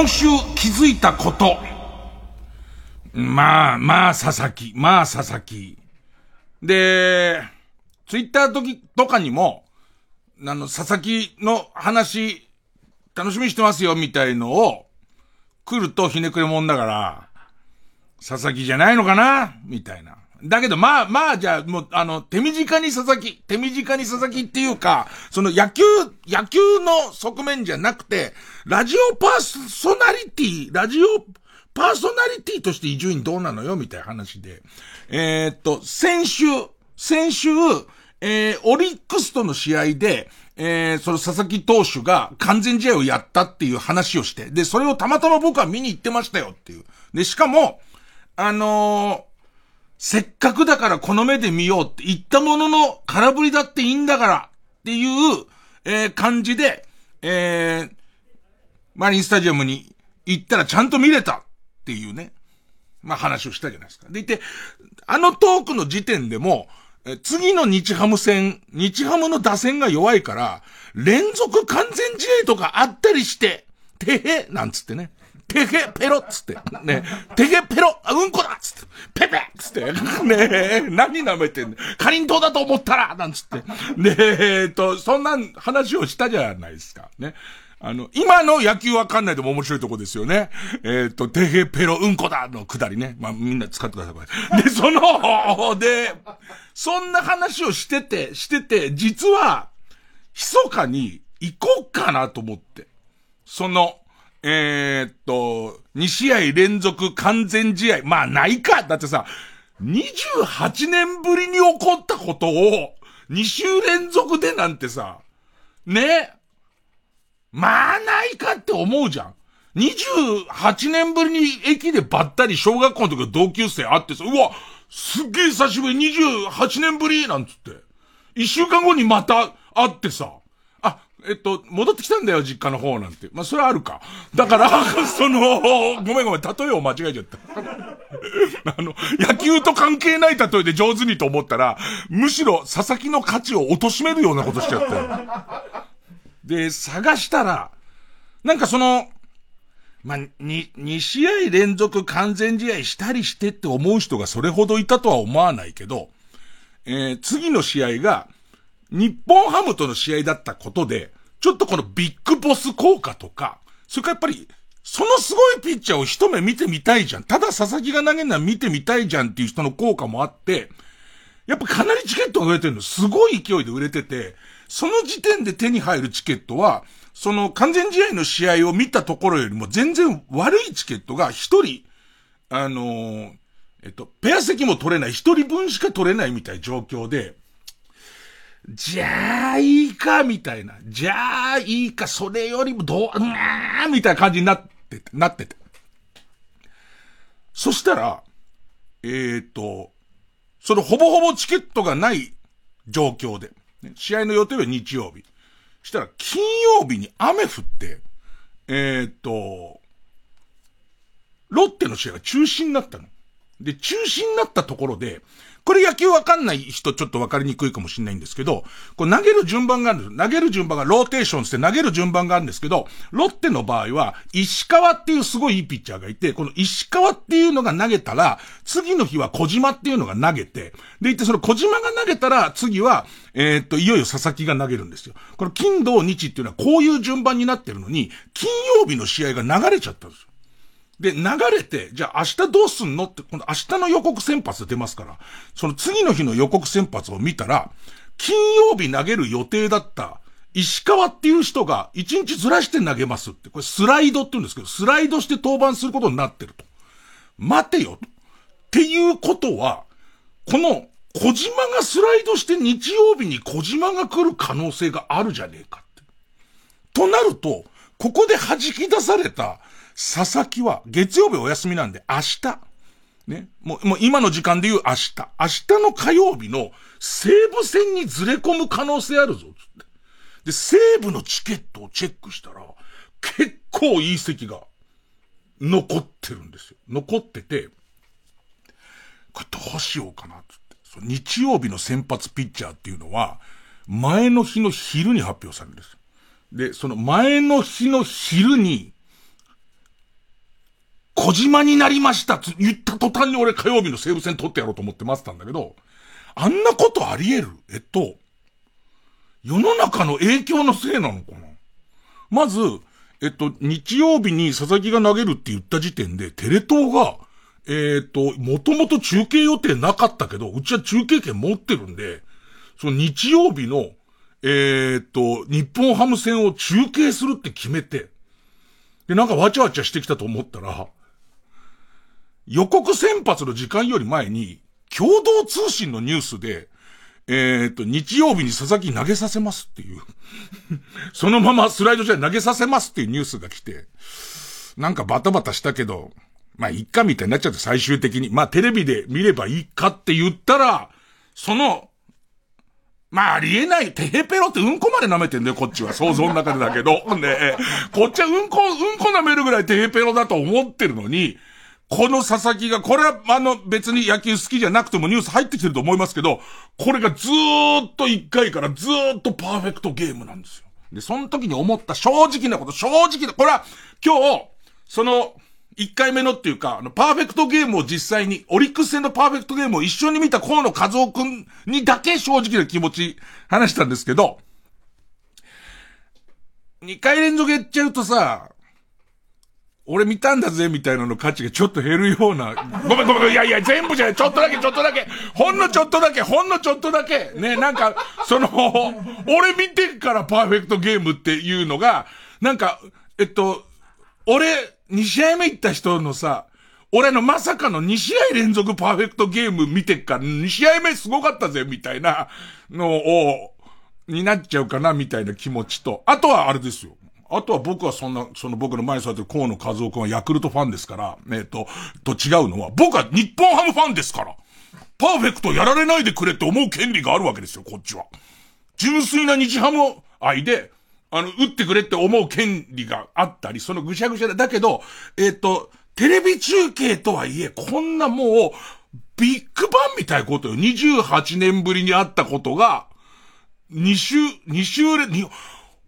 今週気づいたこと。まあ、まあ、佐々木。まあ、佐々木。で、ツイッターとき、とかにも、あの、佐々木の話、楽しみにしてますよ、みたいのを、来るとひねくれもんだから、佐々木じゃないのかなみたいな。だけど、まあ、まあ、じゃあ、もう、あの、手短に佐々木、手短に佐々木っていうか、その野球、野球の側面じゃなくて、ラジオパーソナリティ、ラジオパーソナリティとして伊集院どうなのよみたいな話で。えー、っと、先週、先週、えー、オリックスとの試合で、えー、その佐々木投手が完全試合をやったっていう話をして、で、それをたまたま僕は見に行ってましたよっていう。で、しかも、あのーせっかくだからこの目で見ようって言ったものの空振りだっていいんだからっていう、えー、感じで、えー、マリンスタジアムに行ったらちゃんと見れたっていうね、まあ話をしたじゃないですか。でいて、あのトークの時点でも、え次の日ハム戦、日ハムの打線が弱いから、連続完全試合とかあったりして、てへ、なんつってね。てへペロっつって。ね。てへペロあ、うんこだっつって。ペペっつって。ね何舐めてんのかりんとうだと思ったらなんつって。ねえっと、そんな話をしたじゃないですか。ね。あの、今の野球わかんないでも面白いとこですよね。えっ、と、てへペロうんこだのくだりね。まあ、みんな使ってください、これ。で、その、で、そんな話をしてて、してて、実は、密かに行こうかなと思って。その、えー、っと、2試合連続完全試合。まあないかだってさ、28年ぶりに起こったことを、2週連続でなんてさ、ね？まあないかって思うじゃん。28年ぶりに駅でばったり小学校の時の同級生会ってさ、うわ、すっげえ久しぶり28年ぶりなんつって。一週間後にまた会ってさ、えっと、戻ってきたんだよ、実家の方なんて。まあ、それはあるか。だから、その、ごめんごめん、例えを間違えちゃった。あの、野球と関係ない例えで上手にと思ったら、むしろ佐々木の価値を貶めるようなことしちゃったよ。で、探したら、なんかその、まあ、に、2試合連続完全試合したりしてって思う人がそれほどいたとは思わないけど、えー、次の試合が、日本ハムとの試合だったことで、ちょっとこのビッグボス効果とか、それからやっぱり、そのすごいピッチャーを一目見てみたいじゃん。ただ佐々木が投げるのは見てみたいじゃんっていう人の効果もあって、やっぱかなりチケットが売れてるの。すごい勢いで売れてて、その時点で手に入るチケットは、その完全試合の試合を見たところよりも全然悪いチケットが一人、あのー、えっと、ペア席も取れない、一人分しか取れないみたいな状況で、じゃあいいか、みたいな。じゃあいいか、それよりもどう、なーみたいな感じになってて、なってて。そしたら、えっ、ー、と、そのほぼほぼチケットがない状況で、試合の予定は日曜日。したら、金曜日に雨降って、えっ、ー、と、ロッテの試合が中止になったの。で、中止になったところで、これ野球わかんない人ちょっとわかりにくいかもしれないんですけど、これ投げる順番があるんです。投げる順番がローテーションして投げる順番があるんですけど、ロッテの場合は、石川っていうすごいいいピッチャーがいて、この石川っていうのが投げたら、次の日は小島っていうのが投げて、でいてその小島が投げたら、次は、えー、っと、いよいよ佐々木が投げるんですよ。この金土日っていうのはこういう順番になってるのに、金曜日の試合が流れちゃったんですよ。で、流れて、じゃあ明日どうすんのって、今度明日の予告先発出ますから、その次の日の予告先発を見たら、金曜日投げる予定だった石川っていう人が一日ずらして投げますって、これスライドって言うんですけど、スライドして登板することになってると。待てよ。っていうことは、この小島がスライドして日曜日に小島が来る可能性があるじゃねえかって。となると、ここで弾き出された佐々木は月曜日お休みなんで明日、ね、もう、もう今の時間で言う明日、明日の火曜日の西武戦にずれ込む可能性あるぞ、つって。で、西武のチケットをチェックしたら、結構いい席が残ってるんですよ。残ってて、これどうしようかな、つって。日曜日の先発ピッチャーっていうのは、前の日の昼に発表されるんです。で、その前の日の昼に、小島になりました。と言った途端に俺火曜日の西武戦取ってやろうと思って待ってたんだけど、あんなことあり得る？えっと、世の中の影響のせいなのかな？まず、えっと、日曜日に佐々木が投げるって言った時点で、テレ東が、えっと、もともと中継予定なかったけど、うちは中継権持ってるんで、その日曜日の、えっと、日本ハム戦を中継するって決めて、で、なんかわちゃわちゃしてきたと思ったら、予告先発の時間より前に、共同通信のニュースで、えっ、と、日曜日に佐々木投げさせますっていう そのままスライドじゃ投げさせますっていうニュースが来て、なんかバタバタしたけど、まあ、いっかみたいになっちゃって最終的に、まあ、テレビで見ればいいかって言ったら、その、まあ、ありえない。テヘペロってうんこまで舐めてんだよ、こっちは。想像の中でだけど。ねこっちはうんこ、うんこ舐めるぐらいテヘペロだと思ってるのに、この佐々木が、これはあの別に野球好きじゃなくてもニュース入ってきてると思いますけど、これがずーっと1回からずーっとパーフェクトゲームなんですよ。で、その時に思った正直なこと、正直な、これは今日、その、1回目のっていうか、あの、パーフェクトゲームを実際に、オリックス戦のパーフェクトゲームを一緒に見た河野和夫くんにだけ正直な気持ち話したんですけど、2回連続やっちゃうとさ、俺見たんだぜ、みたいなの価値がちょっと減るような。ごめんごめん、いやいや、全部じゃない、ちょっとだけ、ちょっとだけ、ほんのちょっとだけ、ほんのちょっとだけ、ね、なんか、その、俺見てからパーフェクトゲームっていうのが、なんか、えっと、俺、2試合目行った人のさ、俺のまさかの2試合連続パーフェクトゲーム見てっから、2試合目すごかったぜ、みたいなのを、になっちゃうかな、みたいな気持ちと、あとはあれですよ。あとは僕はそんな、その僕の前に座ってる河野和夫君はヤクルトファンですから、えっ、ー、と、と違うのは、僕は日本ハムファンですから。パーフェクトやられないでくれって思う権利があるわけですよ、こっちは。純粋な日ハム愛で、あの、打ってくれって思う権利があったり、そのぐしゃぐしゃで、だけど、えっ、ー、と、テレビ中継とはいえ、こんなもう、ビッグバンみたいなことよ。28年ぶりにあったことが、2週、2週連、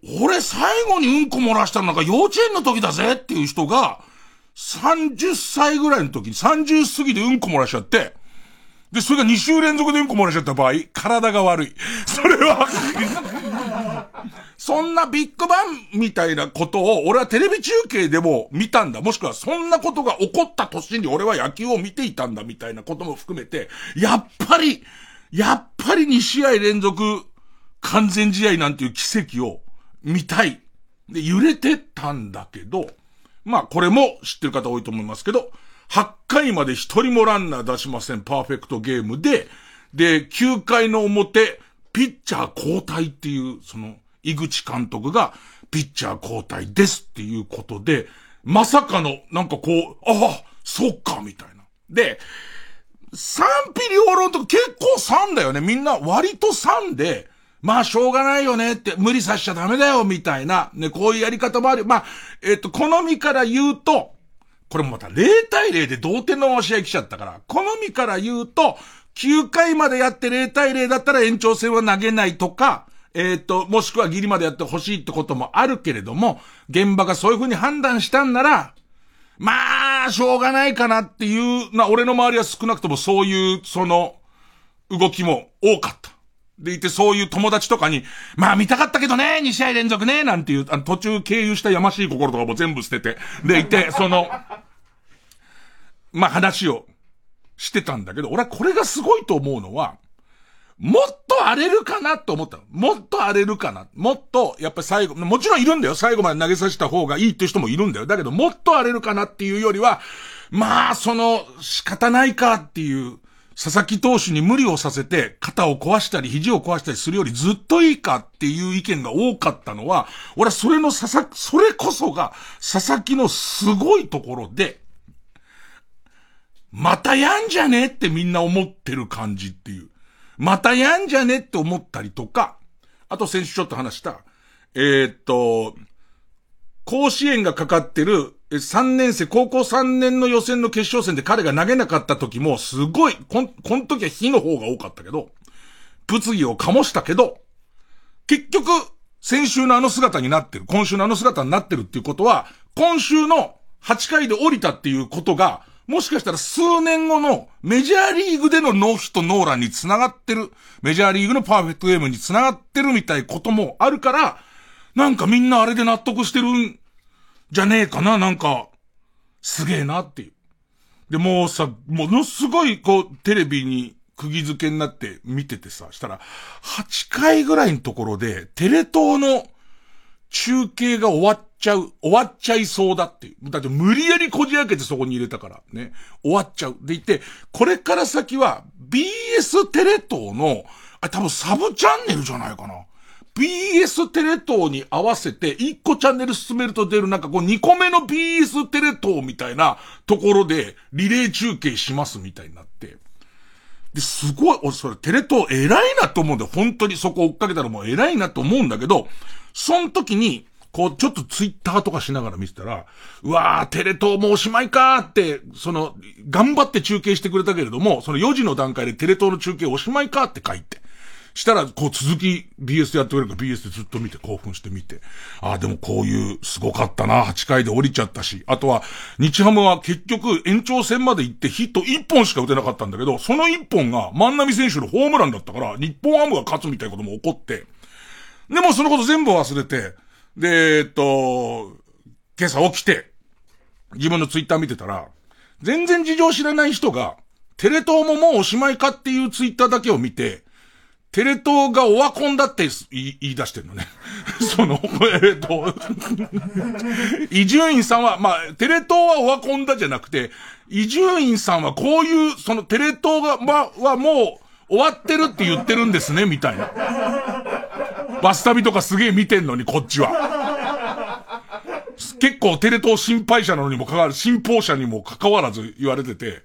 俺最後にうんこ漏らしたのなんか幼稚園の時だぜっていう人が、30歳ぐらいの時に30過ぎでうんこ漏らしちゃって、で、それが2週連続でうんこ漏らしちゃった場合、体が悪い。それは そんなビッグバンみたいなことを、俺はテレビ中継でも見たんだ。もしくはそんなことが起こった年に俺は野球を見ていたんだみたいなことも含めて、やっぱり、やっぱり2試合連続完全試合なんていう奇跡を見たい。で、揺れてたんだけど、まあこれも知ってる方多いと思いますけど、8回まで一人もランナー出しません、パーフェクトゲームで、で、9回の表、ピッチャー交代っていう、その、井口監督が、ピッチャー交代ですっていうことで、まさかの、なんかこう、ああ、そっか、みたいな。で、賛否両論とか結構3だよね。みんな割と3で、まあ、しょうがないよねって、無理させちゃダメだよ、みたいな、ね、こういうやり方もある。まあ、えっ、と、好みから言うと、これもまた0対0で同点の試合来ちゃったから、好みから言うと、9回までやって0対0だったら延長戦は投げないとか、えっ、と、もしくはギリまでやってほしいってこともあるけれども、現場がそういう風に判断したんなら、まあ、しょうがないかなっていう、な、俺の周りは少なくともそういう、その、動きも多かった。でいて、そういう友達とかに、まあ見たかったけどね、2試合連続ね、なんていう、あの途中経由したやましい心とかも全部捨てて、でいて、その、まあ話をしてたんだけど、俺はこれがすごいと思うのは、もっと荒れるかなと思ったの。もっと荒れるかな。もっと、やっぱり最後、もちろんいるんだよ。最後まで投げさせた方がいいっていう人もいるんだよ。だけど、もっと荒れるかなっていうよりは、まあ、その、仕方ないかっていう、佐々木投手に無理をさせて、肩を壊したり、肘を壊したりするよりずっといいかっていう意見が多かったのは、俺はそれの佐々木、それこそが、佐々木のすごいところで、またやんじゃねってみんな思ってる感じっていう。またやんじゃねって思ったりとか、あと先週ちょっと話した、えー、っと、甲子園がかかってる3年生、高校3年の予選の決勝戦で彼が投げなかった時も、すごい、こん、この時は火の方が多かったけど、物議を醸したけど、結局、先週のあの姿になってる、今週のあの姿になってるっていうことは、今週の8回で降りたっていうことが、もしかしたら数年後のメジャーリーグでのノーヒットノーランに繋がってる、メジャーリーグのパーフェクトゲームに繋がってるみたいこともあるから、なんかみんなあれで納得してるんじゃねえかな、なんか、すげえなっていう。で、もうさ、ものすごいこう、テレビに釘付けになって見ててさ、したら、8回ぐらいのところで、テレ東の中継が終わっちゃう、終わっちゃいそうだっていう。だって無理やりこじ開けてそこに入れたから、ね。終わっちゃう。でいて、これから先は BS テレ東の、あ、多分サブチャンネルじゃないかな。BS テレ東に合わせて1個チャンネル進めると出るなんかこう2個目の BS テレ東みたいなところでリレー中継しますみたいになって。で、すごい、俺それテレ東偉いなと思うんだよ。本当にそこ追っかけたらもう偉いなと思うんだけど、その時に、こう、ちょっとツイッターとかしながら見てたら、うわー、テレ東もおしまいかーって、その、頑張って中継してくれたけれども、その4時の段階でテレ東の中継おしまいかーって書いて。したら、こう続き BS でやってくれるか BS でずっと見て興奮して見て。ああ、でもこういう、すごかったな。8回で降りちゃったし。あとは、日ハムは結局延長戦まで行ってヒット1本しか打てなかったんだけど、その1本が万波選手のホームランだったから、日本ハムが勝つみたいなことも起こって、でもそのこと全部忘れて、で、えっと、今朝起きて、自分のツイッター見てたら、全然事情知らない人が、テレ東ももうおしまいかっていうツイッターだけを見て、テレ東がオワコンだって言い出してんのね。その、えっと、伊集院さんは、まあ、テレ東はオワコンだじゃなくて、伊集院さんはこういう、そのテレ東が、ま、はもう終わってるって言ってるんですね、みたいな。バス旅とかすげえ見てんのに、こっちは。結構テレ東心配者なのにもかかわらず、信奉者にも関わらず言われてて、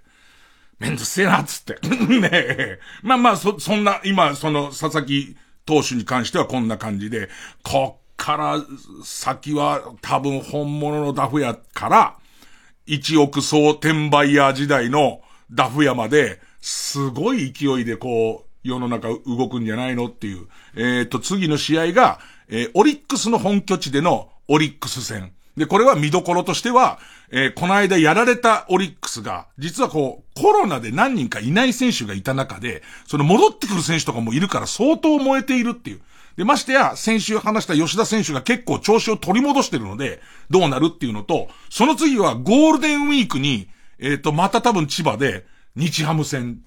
めんどくせえな、つって。ねえ。まあまあ、そ、そんな、今、その、佐々木投手に関してはこんな感じで、こっから先は多分本物のダフ屋から、一億総転売ヤー時代のダフ屋まで、すごい勢いでこう、世の中動くんじゃないのっていう。えっ、ー、と、次の試合が、えー、オリックスの本拠地でのオリックス戦。で、これは見どころとしては、えー、この間やられたオリックスが、実はこう、コロナで何人かいない選手がいた中で、その戻ってくる選手とかもいるから相当燃えているっていう。で、ましてや、先週話した吉田選手が結構調子を取り戻してるので、どうなるっていうのと、その次はゴールデンウィークに、えっ、ー、と、また多分千葉で、日ハム戦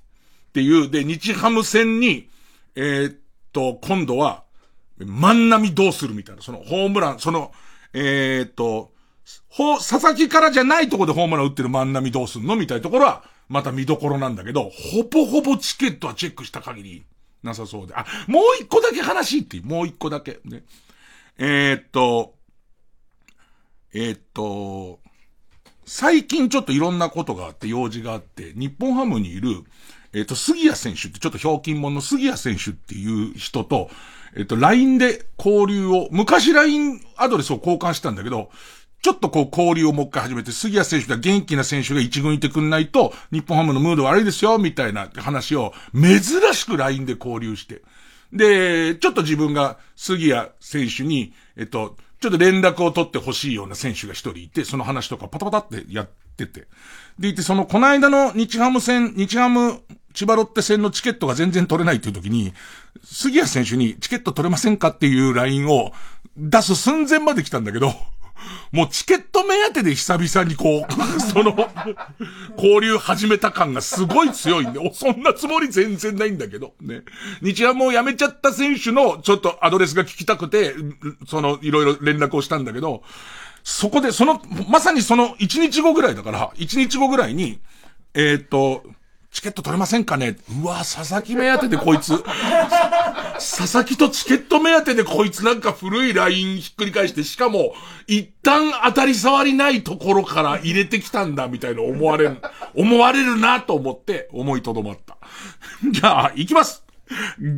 っていう、で、日ハム戦に、えー、っと、今度は、万波どうするみたいな、そのホームラン、その、えー、っと、ほ、佐々木からじゃないとこでホームラン打ってる万波どうすんのみたいなところは、また見どころなんだけど、ほぼほぼチケットはチェックした限り、なさそうで。あ、もう一個だけ話って、もう一個だけ。ね。えー、っと、えー、っと、最近ちょっといろんなことがあって、用事があって、日本ハムにいる、えっ、と、杉谷選手って、ちょっとひょうきん者の杉谷選手っていう人と、えっ、と、LINE で交流を、昔 LINE アドレスを交換したんだけど、ちょっとこう交流をもう一回始めて、杉谷選手が元気な選手が一軍いてくんないと、日本ハムのムード悪いですよ、みたいな話を、珍しく LINE で交流して。で、ちょっと自分が杉谷選手に、えっと、ちょっと連絡を取ってほしいような選手が一人いて、その話とかパタパタってやってて。でいて、その、この間の日ハム戦、日ハム千葉ロッテ戦のチケットが全然取れないっていう時に、杉谷選手にチケット取れませんかっていう LINE を出す寸前まで来たんだけど、もうチケット目当てで久々にこう、その、交流始めた感がすごい強いんで、そんなつもり全然ないんだけど、ね。日ハムを辞めちゃった選手のちょっとアドレスが聞きたくて、その、いろいろ連絡をしたんだけど、そこで、その、まさにその1日後ぐらいだから、1日後ぐらいに、えっ、と、チケット取れませんかね？うわ、佐々木目当てでこいつ。佐々木とチケット目当てでこいつなんか古いラインひっくり返して、しかも、一旦当たり障りないところから入れてきたんだ、みたいな思われる、思われるなと思って思いとどまった。じゃあ、行きます。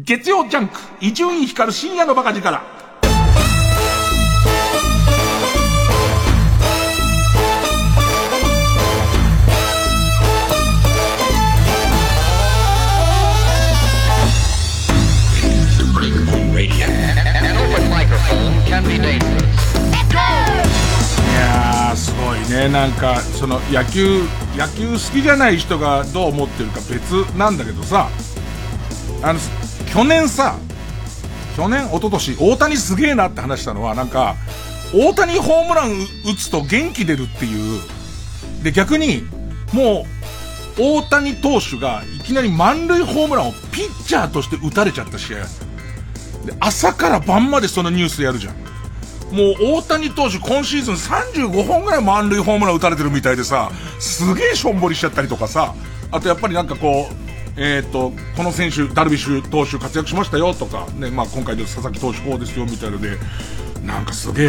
月曜ジャンク、伊集院光深夜のバカ力。ね。なんか、その野球、野球好きじゃない人がどう思ってるか別なんだけどさ、あの、去年さ、去年、一昨年大谷すげえなって話したのは、なんか、大谷ホームラン打つと元気出るっていう。で、逆に、もう、大谷投手がいきなり満塁ホームランをピッチャーとして打たれちゃった試合で、朝から晩までそのニュースやるじゃん。もう大谷投手今シーズン35本ぐらい満塁ホームラン打たれてるみたいでさ、すげえしょんぼりしちゃったりとかさ、あとやっぱりなんかこう、えっ、ー、と、この選手、ダルビッシュ投手活躍しましたよとか、ね、まあ今回で佐々木投手こうですよみたいので、なんかすげえ、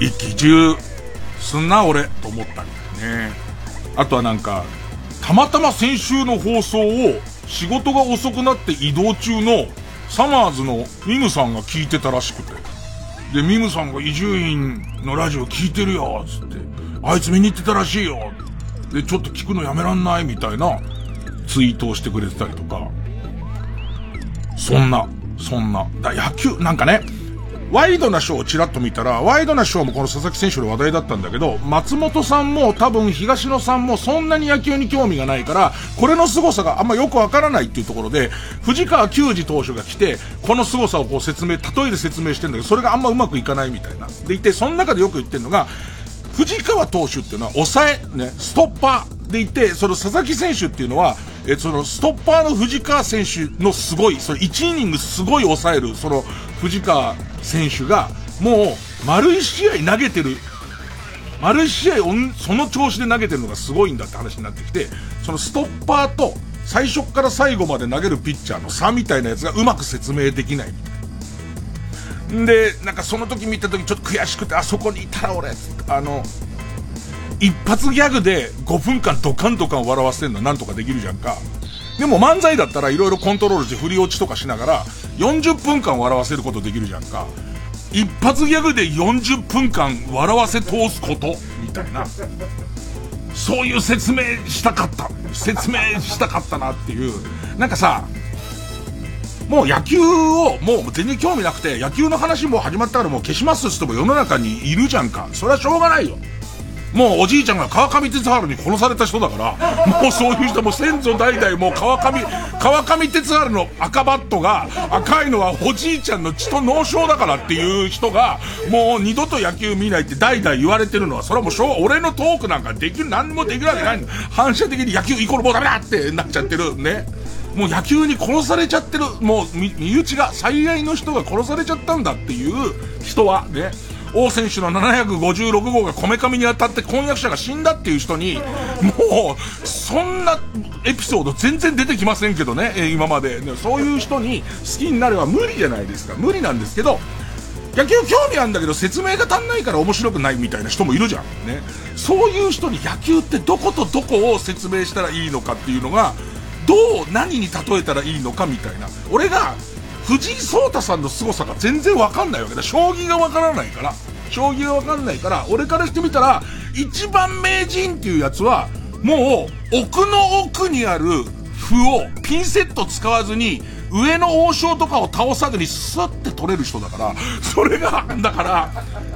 一喜一憂すんな俺、と思ったりね。あとはなんか、たまたま先週の放送を仕事が遅くなって移動中のサマーズのミムさんが聞いてたらしくて。で、ミムさんが伊集院のラジオ聞いてるよ、つって。あいつ見に行ってたらしいよ。で、ちょっと聞くのやめらんないみたいなツイートをしてくれてたりとか。そんな、そんな。だ野球、なんかね、ワイドなショーをちらっと見たら、ワイドなショーもこの佐々木選手の話題だったんだけど、松本さんも多分東野さんもそんなに野球に興味がないから、これの凄さがあんまよくわからないっていうところで、藤川球児投手が来て、この凄さをこう説明、例えで説明してんだけど、それがあんまうまくいかないみたいな。でいて、その中でよく言ってるのが、藤川投手っていうのは抑え、ね、ストッパーでいて、その佐々木選手っていうのは、え、そのストッパーの藤川選手のすごい、その1イニングすごい抑える、その藤川選手が、もう、丸1試合投げてる、丸1試合その調子で投げてるのがすごいんだって話になってきて、そのストッパーと最初から最後まで投げるピッチャーの差みたいなやつがうまく説明できないみたい。で、なんかその時見た時ちょっと悔しくて、あそこにいたら俺、あの、一発ギャグで5分間ドカンドカン笑わせるのなんとかできるじゃんか。でも漫才だったら色々コントロールして振り落ちとかしながら40分間笑わせることできるじゃんか。一発ギャグで40分間笑わせ通すことみたいな。そういう説明したかった。説明したかったなっていう。なんかさ、もう野球を、もう全然興味なくて、野球の話も始まったからもう消しますって人も世の中にいるじゃんか。それはしょうがないよ。もうおじいちゃんが川上哲治に殺された人だから、もうそういう人も先祖代々もう川上、川上哲治の赤バットが赤いのはおじいちゃんの血と脳症だからっていう人が、もう二度と野球見ないって代々言われてるのは、それはもう、俺のトークなんかできる、何もできるわけない反射的に野球イコールもうダメだってなっちゃってる。ね。もう野球に殺されちゃってる、もう身内が、最愛の人が殺されちゃったんだっていう人は、ね。王選手の756号がこめかみに当たって婚約者が死んだっていう人に、もう、そんなエピソード全然出てきませんけどね、え今まで。そういう人に好きになれば無理じゃないですか。無理なんですけど、野球興味あるんだけど説明が足んないから面白くないみたいな人もいるじゃん。ね。そういう人に野球ってどことどこを説明したらいいのかっていうのが、どう、何に例えたらいいのかみたいな。俺が、藤井聡太さんの凄さが全然わかんないわけだ。将棋がわからないから。将棋がわかんないから、俺からしてみたら、一番名人っていうやつは、もう、奥の奥にある歩をピンセット使わずに、上の王将とかを倒さずにスッて取れる人だから、それが、だから、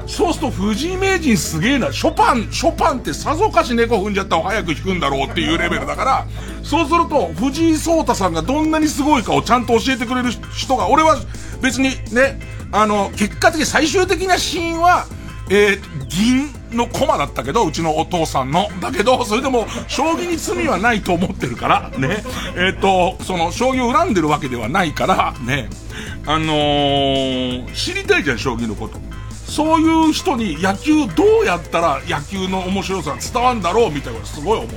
そうすると藤井名人すげえな、ショパン、ショパンってさぞかし猫踏んじゃったら早く弾くんだろうっていうレベルだから、そうすると藤井聡太さんがどんなにすごいかをちゃんと教えてくれる人が、俺は別にね、あの、結果的に最終的なシーンは、えー、銀の駒だったけど、うちのお父さんの。だけど、それでも、将棋に罪はないと思ってるから、ね。えっ、ー、と、その、将棋を恨んでるわけではないから、ね。あのー、知りたいじゃん、将棋のこと。そういう人に野球どうやったら野球の面白さが伝わるんだろうみたいなことすごい思うね。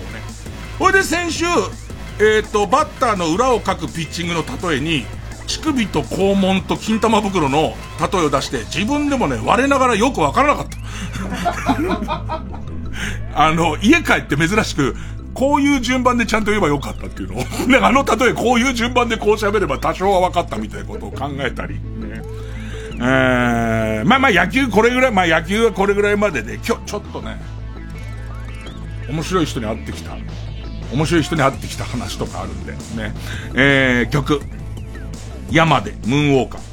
ほいで先週、えっ、ー、と、バッターの裏をかくピッチングの例えに、乳首と肛門と金玉袋の例えを出して、自分でもね、我ながらよくわからなかった。あの、家帰って珍しく、こういう順番でちゃんと言えばよかったっていうのを。ね、あの例えこういう順番でこう喋れば多少は分かったみたいなことを考えたり。ね。えー、まあまあ野球これぐらい、まあ野球はこれぐらいまでで、今日ちょっとね、面白い人に会ってきた。面白い人に会ってきた話とかあるんで、ね。えー、曲。山で、ムーンウォーカー。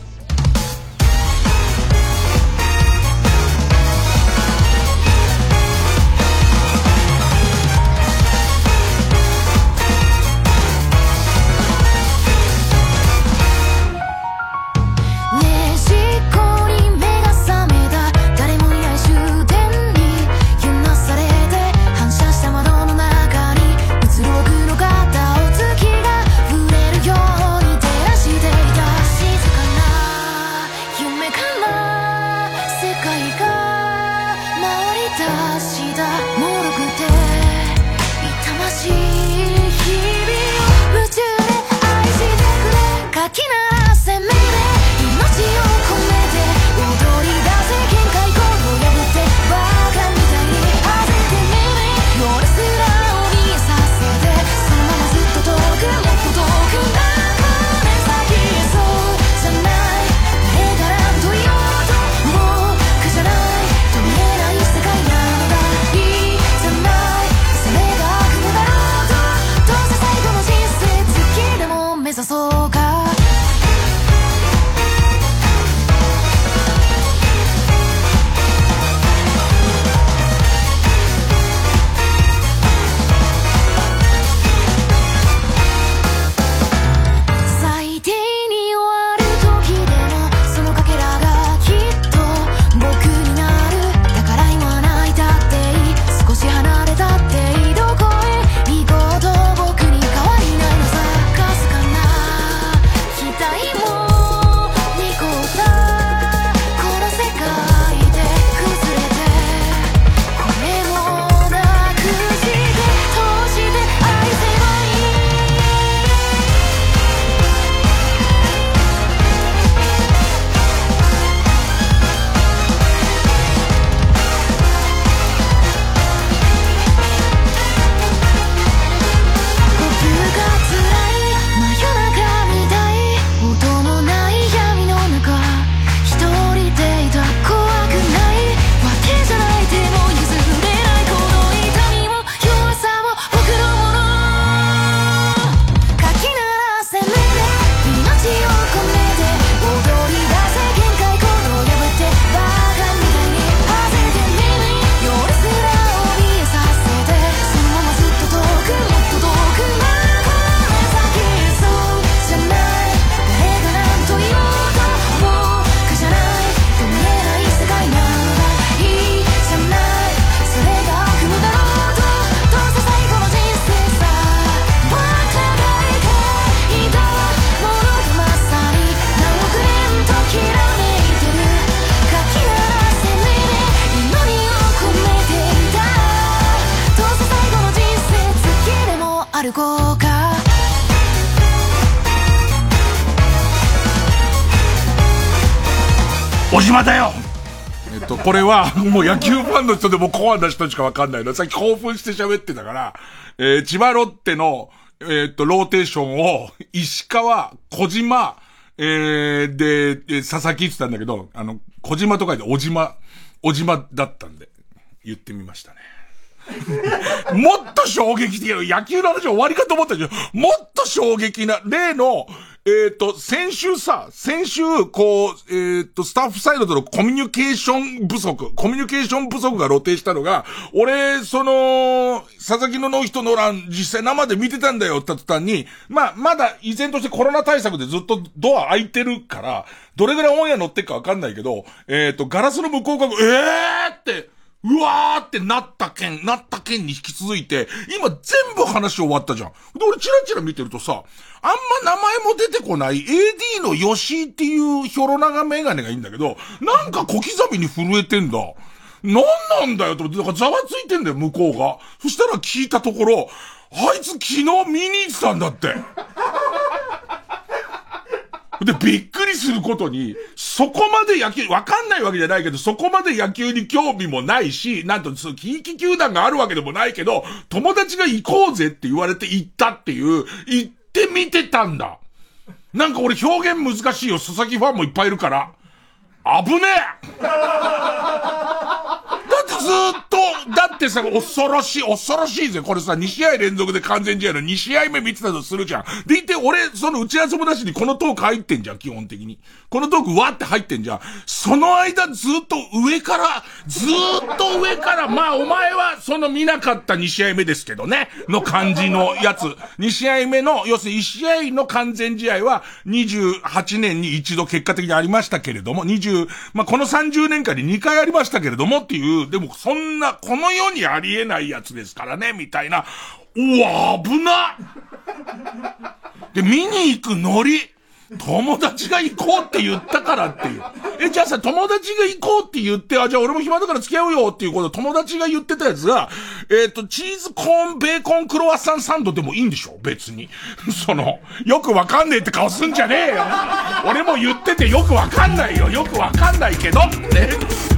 は、もう野球ファンの人でもコアな人しかわかんないの。さっき興奮して喋ってたから、えー、千葉ロッテの、えー、っと、ローテーションを、石川、小島、えー、で、佐々木って言ったんだけど、あの、小島とかで小島、小島だったんで、言ってみましたね。もっと衝撃的な、野球の話終わりかと思ったけど、もっと衝撃な、例の、えっ、ー、と、先週さ、先週、こう、えっ、ー、と、スタッフサイドとのコミュニケーション不足、コミュニケーション不足が露呈したのが、俺、その、佐々木のノーヒットノーラン実際生で見てたんだよって言った途端に、まあ、まだ依然としてコロナ対策でずっとドア開いてるから、どれぐらいオンエア乗ってっかわかんないけど、えっ、ー、と、ガラスの向こう側、えーって、うわーってなった件、なった件に引き続いて、今全部話終わったじゃん。で、俺チラチラ見てるとさ、あんま名前も出てこない AD の吉井っていうヒョロ長メガネがいいんだけど、なんか小刻みに震えてんだ。なんなんだよと思って、だかざわついてんだよ、向こうが。そしたら聞いたところ、あいつ昨日見に行ってたんだって。で、びっくりすることに、そこまで野球、わかんないわけじゃないけど、そこまで野球に興味もないし、なんと、その近畿球団があるわけでもないけど、友達が行こうぜって言われて行ったっていう、行ってみてたんだ。なんか俺表現難しいよ、佐々木ファンもいっぱいいるから。危ねえずっと、だってさ、恐ろしい、恐ろしいぜ。これさ、2試合連続で完全試合の2試合目見てたとするじゃん。でいて、俺、その打ち合わせもなしにこのトーク入ってんじゃん、基本的に。このトークわって入ってんじゃん。その間ずっと上から、ずっと上から、まあお前はその見なかった2試合目ですけどね、の感じのやつ。2試合目の、要するに1試合の完全試合は28年に一度結果的にありましたけれども、20、まあこの30年間に2回ありましたけれどもっていう、でもそんな、この世にありえないやつですからね、みたいな。うわ、危なで、見に行くノリ。友達が行こうって言ったからっていう。え、じゃあさ、友達が行こうって言って、あ、じゃあ俺も暇だから付き合うよっていうこと友達が言ってたやつが、えっ、ー、と、チーズコーン、ベーコン、クロワッサンサンドでもいいんでしょ？別に。その、よくわかんねえって顔すんじゃねえよ。俺も言っててよくわかんないよ。よくわかんないけど、ね。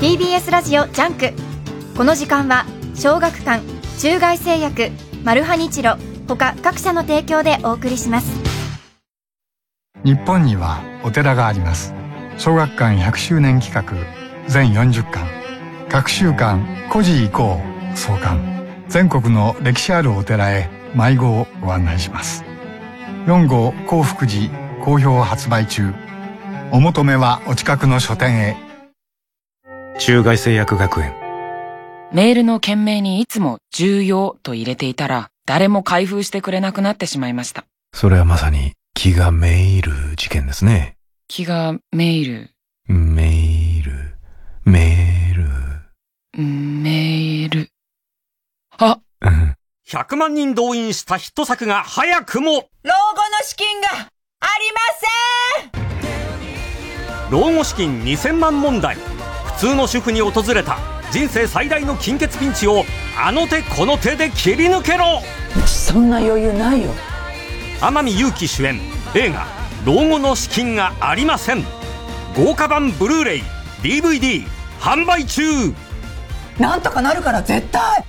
TBS ラジオジャンク。この時間は小学館中外製薬マルハニチロ他各社の提供でお送りします。日本にはお寺があります。小学館100周年企画全40巻。隔週刊古寺行こう創刊全国の歴史あるお寺へ迷子をご案内します。4号興福寺好評発売中。お求めはお近くの書店へ。中外製薬学園。メールの件名にいつも重要と入れていたら誰も開封してくれなくなってしまいました。それはまさに気がめいる事件ですね。気がめいるめいるメールメール。あ。100万人動員したヒット作が早くも。老後の資金がありません。老後資金2000万問題。普通の主婦に訪れた。人生最大の金欠ピンチをあの手この手で切り抜けろ。そんな余裕ないよ。天海祐希主演。映画「老後の資金がありません」豪華版ブルーレイ DVD 販売中なんとかなるから絶対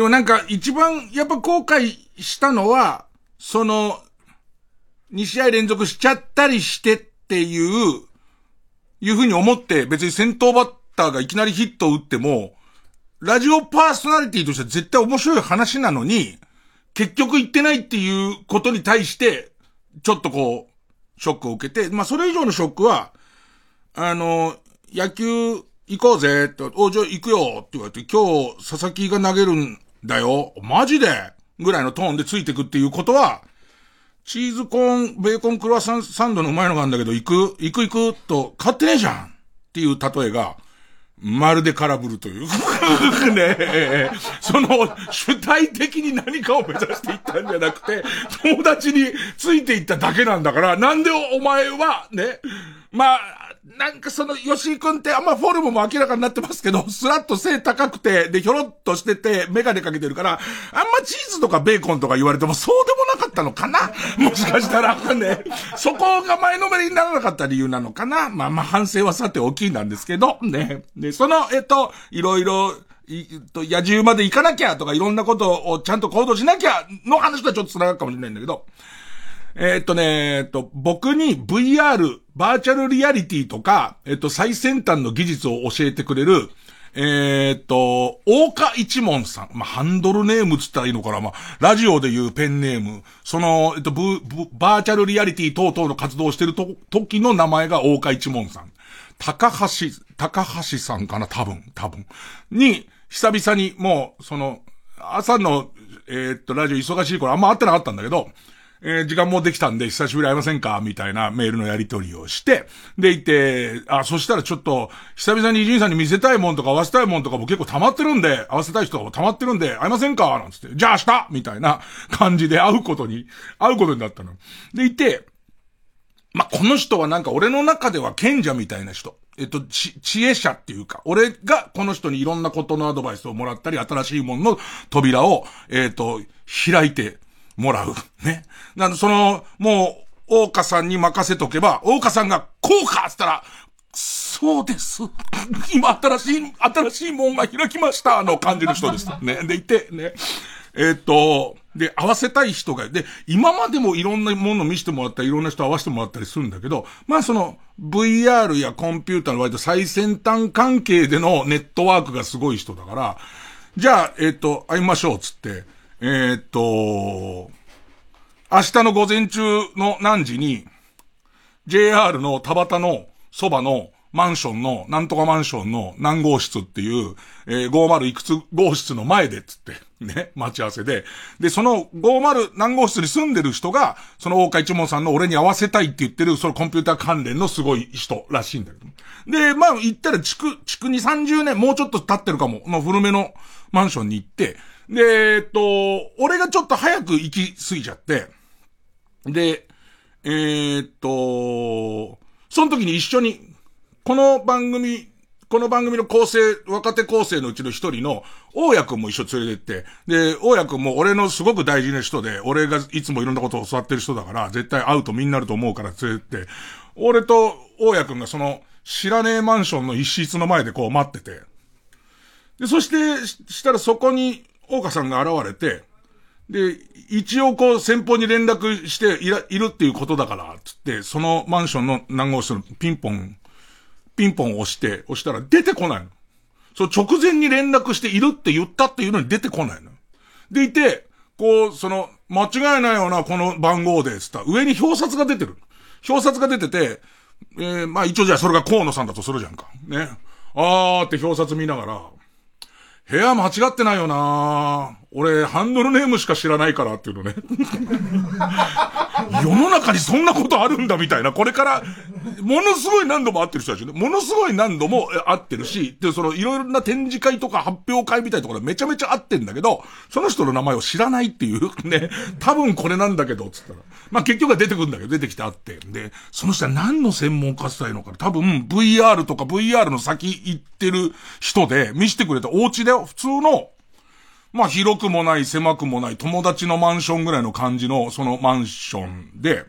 でもなんか一番やっぱ後悔したのは、その、2試合連続しちゃったりしてっていう、いうふうに思って別に先頭バッターがいきなりヒットを打っても、ラジオパーソナリティとしては絶対面白い話なのに、結局言ってないっていうことに対して、ちょっとこう、ショックを受けて、まあそれ以上のショックは、あの、野球行こうぜって、お、じゃあ行くよって言われて、今日、佐々木が投げるんだよ。マジでぐらいのトーンでついてくっていうことは、チーズコーン、ベーコンクロワッサンサンドのうまいのがあるんだけど、行く行く行くと、買ってねえじゃんっていう例えが、まるで空振るという。ね その、主体的に何かを目指していったんじゃなくて、友達についていっただけなんだから、なんでお前は、ね、まあ、なんかその、吉井くんってあんまフォルムも明らかになってますけど、スラッと背高くて、で、ひょろっとしてて、メガネかけてるから、あんまチーズとかベーコンとか言われてもそうでもなかったのかな？もしかしたら、ね、そこが前のめりにならなかった理由なのかな？まあまあ反省はさて大きいなんですけど、ね。で、その、えっと、いろいろ、い、と、野獣まで行かなきゃとかいろんなことをちゃんと行動しなきゃの話とはちょっと繋がるかもしれないんだけど、えー、っとね、えっと、僕に VR、バーチャルリアリティとか、えっと、最先端の技術を教えてくれる、え、っと、大岡一門さん。まあ、ハンドルネームつったらいいのかな。まあ、ラジオで言うペンネーム。その、えっと、ブ、ブ、バーチャルリアリティ等々の活動してると、時の名前が大岡一門さん。高橋、高橋さんかな多分、多分。に、久々にもう、その、朝の、えー、っと、ラジオ忙しい頃あんま会ってなかったんだけど、えー、時間もできたんで、久しぶり会いませんか？みたいなメールのやり取りをして、で、いて、あ、そしたらちょっと、久々に伊集院さんに見せたいもんとか合わせたいもんとかも結構溜まってるんで、合わせたい人が溜まってるんで、会いませんか？なんつって、じゃあ明日みたいな感じで会うことに、会うことになったの。で、いて、まあ、この人はなんか俺の中では賢者みたいな人。えっと、ち、知恵者っていうか、俺がこの人にいろんなことのアドバイスをもらったり、新しいものの扉を、えっと、開いてもらう。ね。なんで、その、もう、大岡さんに任せとけば、大岡さんが、こうかっつったら、そうです。今、新しい、新しい門が開きました、の感じの人です。ね。でいて、ね。えー、っと、で、合わせたい人が、で、今までもいろんなもの見せてもらったり、いろんな人合わせてもらったりするんだけど、まあその、VR やコンピューターの割と最先端関係でのネットワークがすごい人だから、じゃあ、えー、っと、会いましょう、つって、えー、っと、明日の午前中の何時に、JR の田端のそばのマンションの、なんとかマンションの何号室っていう、えー、50いくつ号室の前でっ、つって、ね、待ち合わせで。で、その50何号室に住んでる人が、その大岡一門さんの俺に合わせたいって言ってる、そのコンピューター関連のすごい人らしいんだけど。で、まあ、行ったら地区、地区に30年、もうちょっと経ってるかも、の古めのマンションに行って、で、えっと、俺がちょっと早く行き過ぎちゃって、で、えー、っと、その時に一緒に、この番組、この番組の構成、若手構成のうちの一人の、大家くんも一緒連れてって、で、大家くんも俺のすごく大事な人で、俺がいつもいろんなことを教わってる人だから、絶対会うとみんなると思うから連れてって、俺と大家くんがその、知らねえマンションの一室の前でこう待ってて、で、そして、したらそこに、大岡さんが現れて、で、一応こう先方に連絡していら、いるっていうことだから、つって、そのマンションの何号室のピンポン、ピンポン押して、押したら出てこないの。そう直前に連絡しているって言ったっていうのに出てこないの。でいて、こう、その、間違いないような、この番号で、つった、上に表札が出てる。表札が出てて、えー、まあ一応じゃあそれが河野さんだとするじゃんか。ね。あーって表札見ながら、部屋間違ってないよな。俺、ハンドルネームしか知らないからっていうのね。世の中にそんなことあるんだみたいな、これから、ものすごい何度も会ってる人たちね。ものすごい何度も会ってるし、で、その、いろいろな展示会とか発表会みたいなところでめちゃめちゃ会ってんだけど、その人の名前を知らないっていう、ね、多分これなんだけど、つったら。まあ、結局は出てくるんだけど、出てきて会って。で、その人は何の専門家したいのか多分 VR とか VR の先行ってる人で、見せてくれたお家で普通の、まあ広くもない狭くもない友達のマンションぐらいの感じのそのマンションで、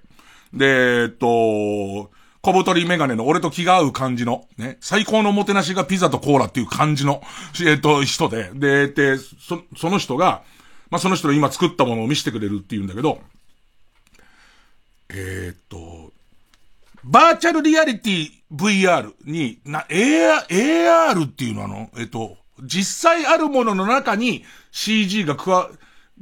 で、えっと、小太りメガネの俺と気が合う感じの、ね、最高のもてなしがピザとコーラっていう感じの、えっと、人で、で、で、そ、その人が、まあその人の今作ったものを見せてくれるって言うんだけど、えー、っと、バーチャルリアリティ VR に、な、AR、AR っていうのはの、えっと、実際あるものの中に CG が加わ、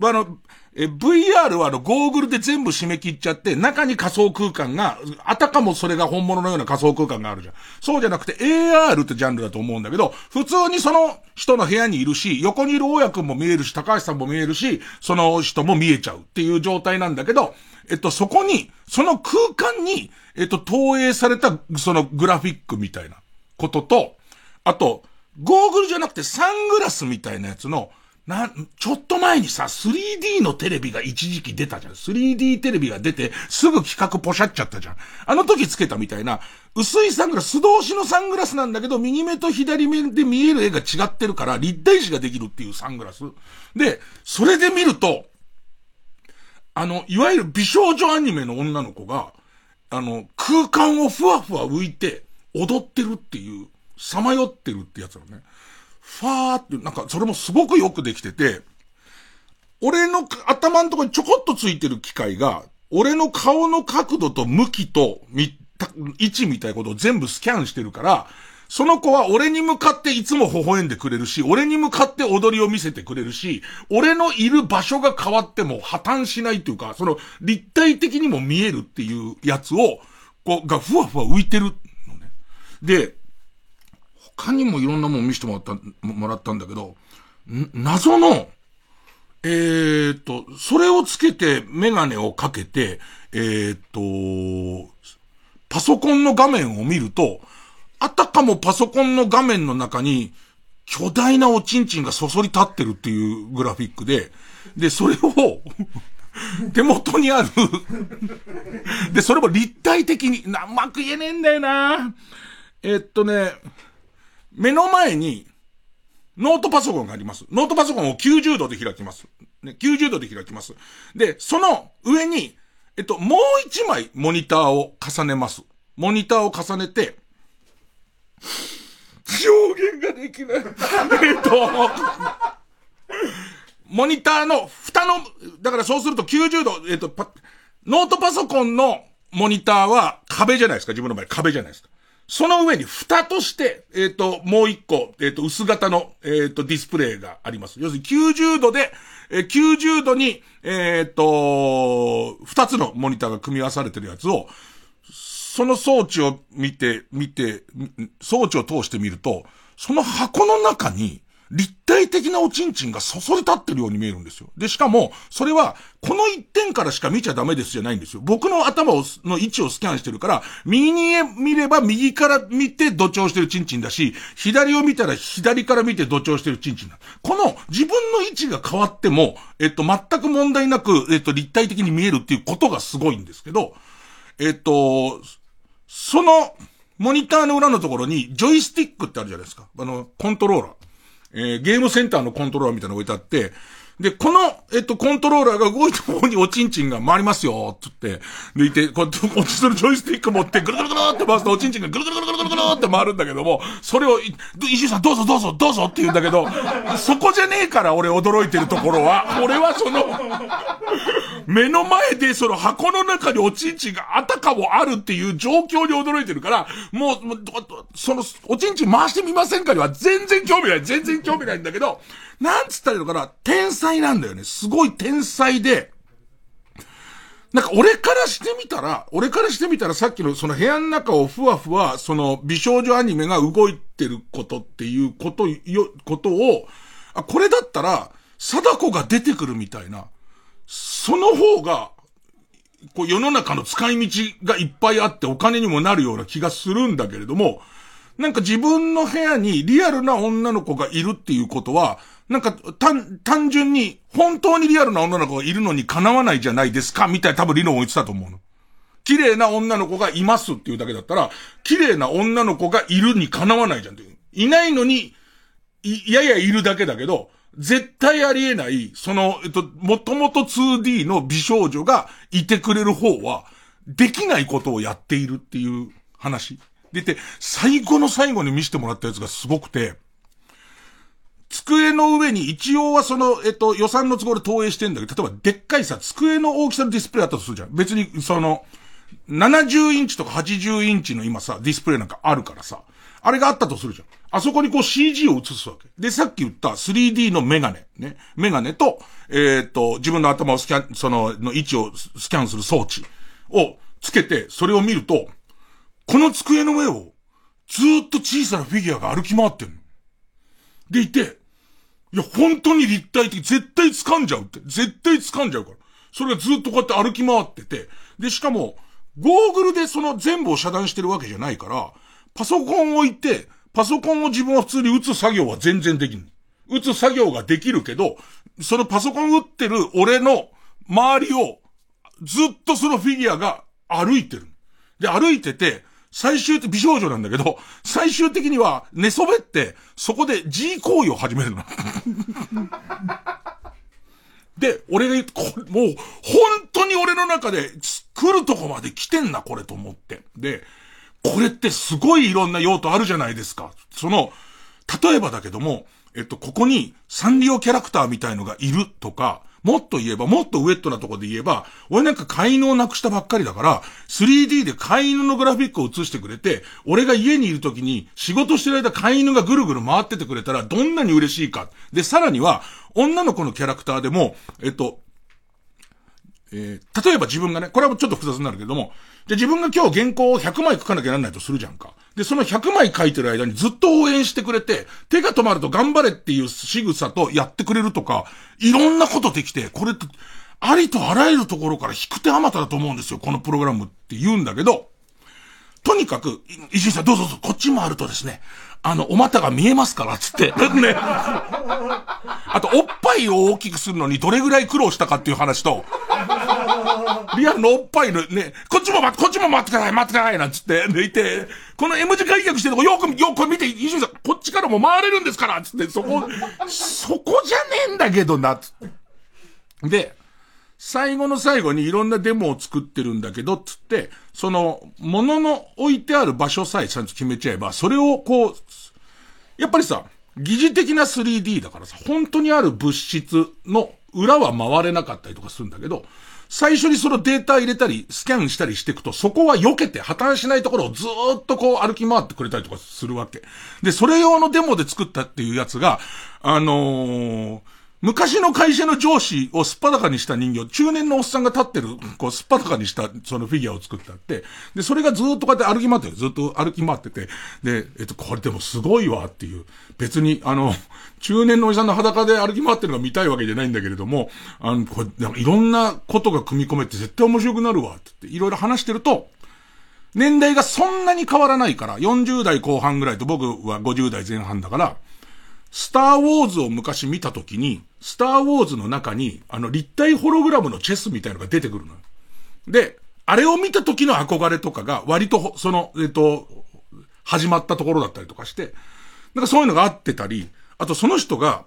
あの、え、VR はあの、ゴーグルで全部締め切っちゃって、中に仮想空間が、あたかもそれが本物のような仮想空間があるじゃん。そうじゃなくて AR ってジャンルだと思うんだけど、普通にその人の部屋にいるし、横にいる大家くんも見えるし、高橋さんも見えるし、その人も見えちゃうっていう状態なんだけど、えっと、そこに、その空間に、えっと、投影された、そのグラフィックみたいなことと、あと、ゴーグルじゃなくてサングラスみたいなやつの、な、ちょっと前にさ、3D のテレビが一時期出たじゃん。3D テレビが出て、すぐ企画ポシャっちゃったじゃん。あの時つけたみたいな、薄いサングラス、素通しのサングラスなんだけど、右目と左目で見える絵が違ってるから、立体視ができるっていうサングラス。で、それで見ると、あの、いわゆる美少女アニメの女の子が、あの、空間をふわふわ浮いて、踊ってるっていう、さまよってるってやつなのね。ファーって、なんかそれもすごくよくできてて、俺の頭のとこにちょこっとついてる機械が、俺の顔の角度と向きと、み、位置みたいなことを全部スキャンしてるから、その子は俺に向かっていつも微笑んでくれるし、俺に向かって踊りを見せてくれるし、俺のいる場所が変わっても破綻しないっていうか、その立体的にも見えるっていうやつを、こう、がふわふわ浮いてるのね。で、他にもいろんなもん見せてもらった、もらったんだけど、謎の、えー、っと、それをつけてメガネをかけて、えー、っと、パソコンの画面を見ると、あたかもパソコンの画面の中に、巨大なおちんちんがそそり立ってるっていうグラフィックで、で、それを 手元にあるで、それも立体的に、な、うまく言えねえんだよな。えっとね、目の前に、ノートパソコンがあります。ノートパソコンを90度で開きます。ね、90度で開きます。で、その上に、えっと、もう一枚モニターを重ねます。モニターを重ねて、表現ができない。えっと、モニターの蓋の、だからそうすると90度、えっと、ノートパソコンのモニターは壁じゃないですか。自分の場合壁じゃないですか。その上に蓋として、えっ、ー、と、もう一個、えっ、ー、と、薄型の、えっ、ー、と、ディスプレイがあります。要するに90度で、えー、90度に、えっ、と、二つのモニターが組み合わされてるやつを、その装置を見て、見て、装置を通してみると、その箱の中に、立体的なおちんちんがそそり立ってるように見えるんですよ。で、しかも、それは、この一点からしか見ちゃダメですじゃないんですよ。僕の頭を、の位置をスキャンしてるから、右に見れば右から見て土調してるちんちんだし、左を見たら左から見て土調してるちんちんだ。この自分の位置が変わっても、えっと、全く問題なく、えっと、立体的に見えるっていうことがすごいんですけど、えっと、その、モニターの裏のところに、ジョイスティックってあるじゃないですか。あの、コントローラー。えー、ゲームセンターのコントローラーみたいなの置いてあって、で、この、えっと、コントローラーが動いた方におちんちんが回りますよ、つって、でいて、こうやって、こっちのジョイスティック持って、ぐるぐるぐるって回すとおちんちんがぐるぐるぐるぐるぐるって回るんだけども、それを、石井さんどうぞどうぞどうぞって言うんだけど、そこじゃねえから俺驚いてるところは、俺はその、目の前でその箱の中におちんちんがあたかもあるっていう状況に驚いてるから、もうその、おちんちん回してみませんかには全然興味ない、全然興味ないんだけど、なんつったらいいのかな、天才なんだよね。すごい天才で、なんか俺からしてみたら、俺からしてみたらさっきのその部屋の中をふわふわ、その美少女アニメが動いてることっていうことよ、ことを、あ、これだったら、貞子が出てくるみたいな、その方が、こう世の中の使い道がいっぱいあってお金にもなるような気がするんだけれども、なんか自分の部屋にリアルな女の子がいるっていうことは、なんか、単、単純に、本当にリアルな女の子がいるのにかなわないじゃないですかみたいな多分理論を言ってたと思うの。綺麗な女の子がいますっていうだけだったら、綺麗な女の子がいるにかなわないじゃんっていう。いないのに、い、ややいるだけだけど、絶対ありえない、その、えっと、もともと 2D の美少女がいてくれる方は、できないことをやっているっていう話。でて、最後の最後に見せてもらったやつがすごくて、机の上に一応はその、えっと、予算の都合で投影してんだけど、例えばでっかいさ、机の大きさのディスプレイあったとするじゃん。別に、その、70インチとか80インチの今さ、ディスプレイなんかあるからさ、あれがあったとするじゃん。あそこにこう CG を映すわけ。で、さっき言った 3D のメガネ、ね。メガネと、えっ、と、自分の頭をスキャン、その、の位置をスキャンする装置をつけて、それを見ると、この机の上を、ずっと小さなフィギュアが歩き回ってんの。でいて、いや、本当に立体的、絶対掴んじゃうって。絶対掴んじゃうから。それがずっとこうやって歩き回ってて、で、しかも、ゴーグルでその全部を遮断してるわけじゃないから、パソコンを置いて、パソコンを自分は普通に打つ作業は全然できる。打つ作業ができるけど、そのパソコン打ってる俺の周りを、ずっとそのフィギュアが歩いてる。で、歩いてて、最終的、美少女なんだけど、最終的には寝そべって、そこで G 行為を始めるの。で、俺が言こもう、本当に俺の中で、来るとこまで来てんな、これと思って。で、これってすごいいろんな用途あるじゃないですか。その、例えばだけども、えっと、ここにサンリオキャラクターみたいのがいるとか、もっと言えば、もっとウェットなとこで言えば、俺なんか飼い犬をなくしたばっかりだから、3D で飼い犬のグラフィックを映してくれて、俺が家にいる時に仕事してる間飼い犬がぐるぐる回っててくれたらどんなに嬉しいか。で、さらには、女の子のキャラクターでも、えっと、えー、例えば自分がね、これはちょっと複雑になるけども、じゃ自分が今日原稿を100枚書かなきゃならないとするじゃんか。で、その100枚書いてる間にずっと応援してくれて、手が止まると頑張れっていう仕草とやってくれるとか、いろんなことできて、これって、ありとあらゆるところから引く手あまただと思うんですよ、このプログラムって言うんだけど、とにかく、石井さんどうぞどうぞ、こっちもあるとですね、あの、お股が見えますから、つって。ね。あと、おっぱいを大きくするのにどれぐらい苦労したかっていう話と、リアルのおっぱいのね、こっちも待って、こっちも待ってください、待ってください、なんつって、でいて、この M 字開脚してるとこよく、よく見て、石井さん、こっちからも回れるんですから、つって、そこ、そこじゃねえんだけどな、つって。で、最後の最後にいろんなデモを作ってるんだけど、つって、その、物の置いてある場所さえちゃんと決めちゃえば、それをこう、やっぱりさ、疑似的な 3D だからさ、本当にある物質の裏は回れなかったりとかするんだけど、最初にそのデータ入れたり、スキャンしたりしていくと、そこは避けて破綻しないところをずーっとこう歩き回ってくれたりとかするわけ。で、それ用のデモで作ったっていうやつが、あのー、昔の会社の上司をすっぱだかにした人形、中年のおっさんが立ってる、こう、すっぱだかにしたそのフィギュアを作ってあって、で、それがずっとこうやって歩き回ってる。ずっと歩き回ってて、で、えっと、これでもすごいわっていう。別に、あの、中年のおじさんの裸で歩き回ってるのが見たいわけじゃないんだけれども、あの、これ、なんかいろんなことが組み込めて絶対面白くなるわって言って、いろいろ話してると、年代がそんなに変わらないから、40代後半ぐらいと僕は50代前半だから、スターウォーズを昔見たときに、スターウォーズの中に、あの、立体ホログラムのチェスみたいのが出てくるのよ。で、あれを見た時の憧れとかが、割と、その、えっと、始まったところだったりとかして、なんかそういうのがあってたり、あとその人が、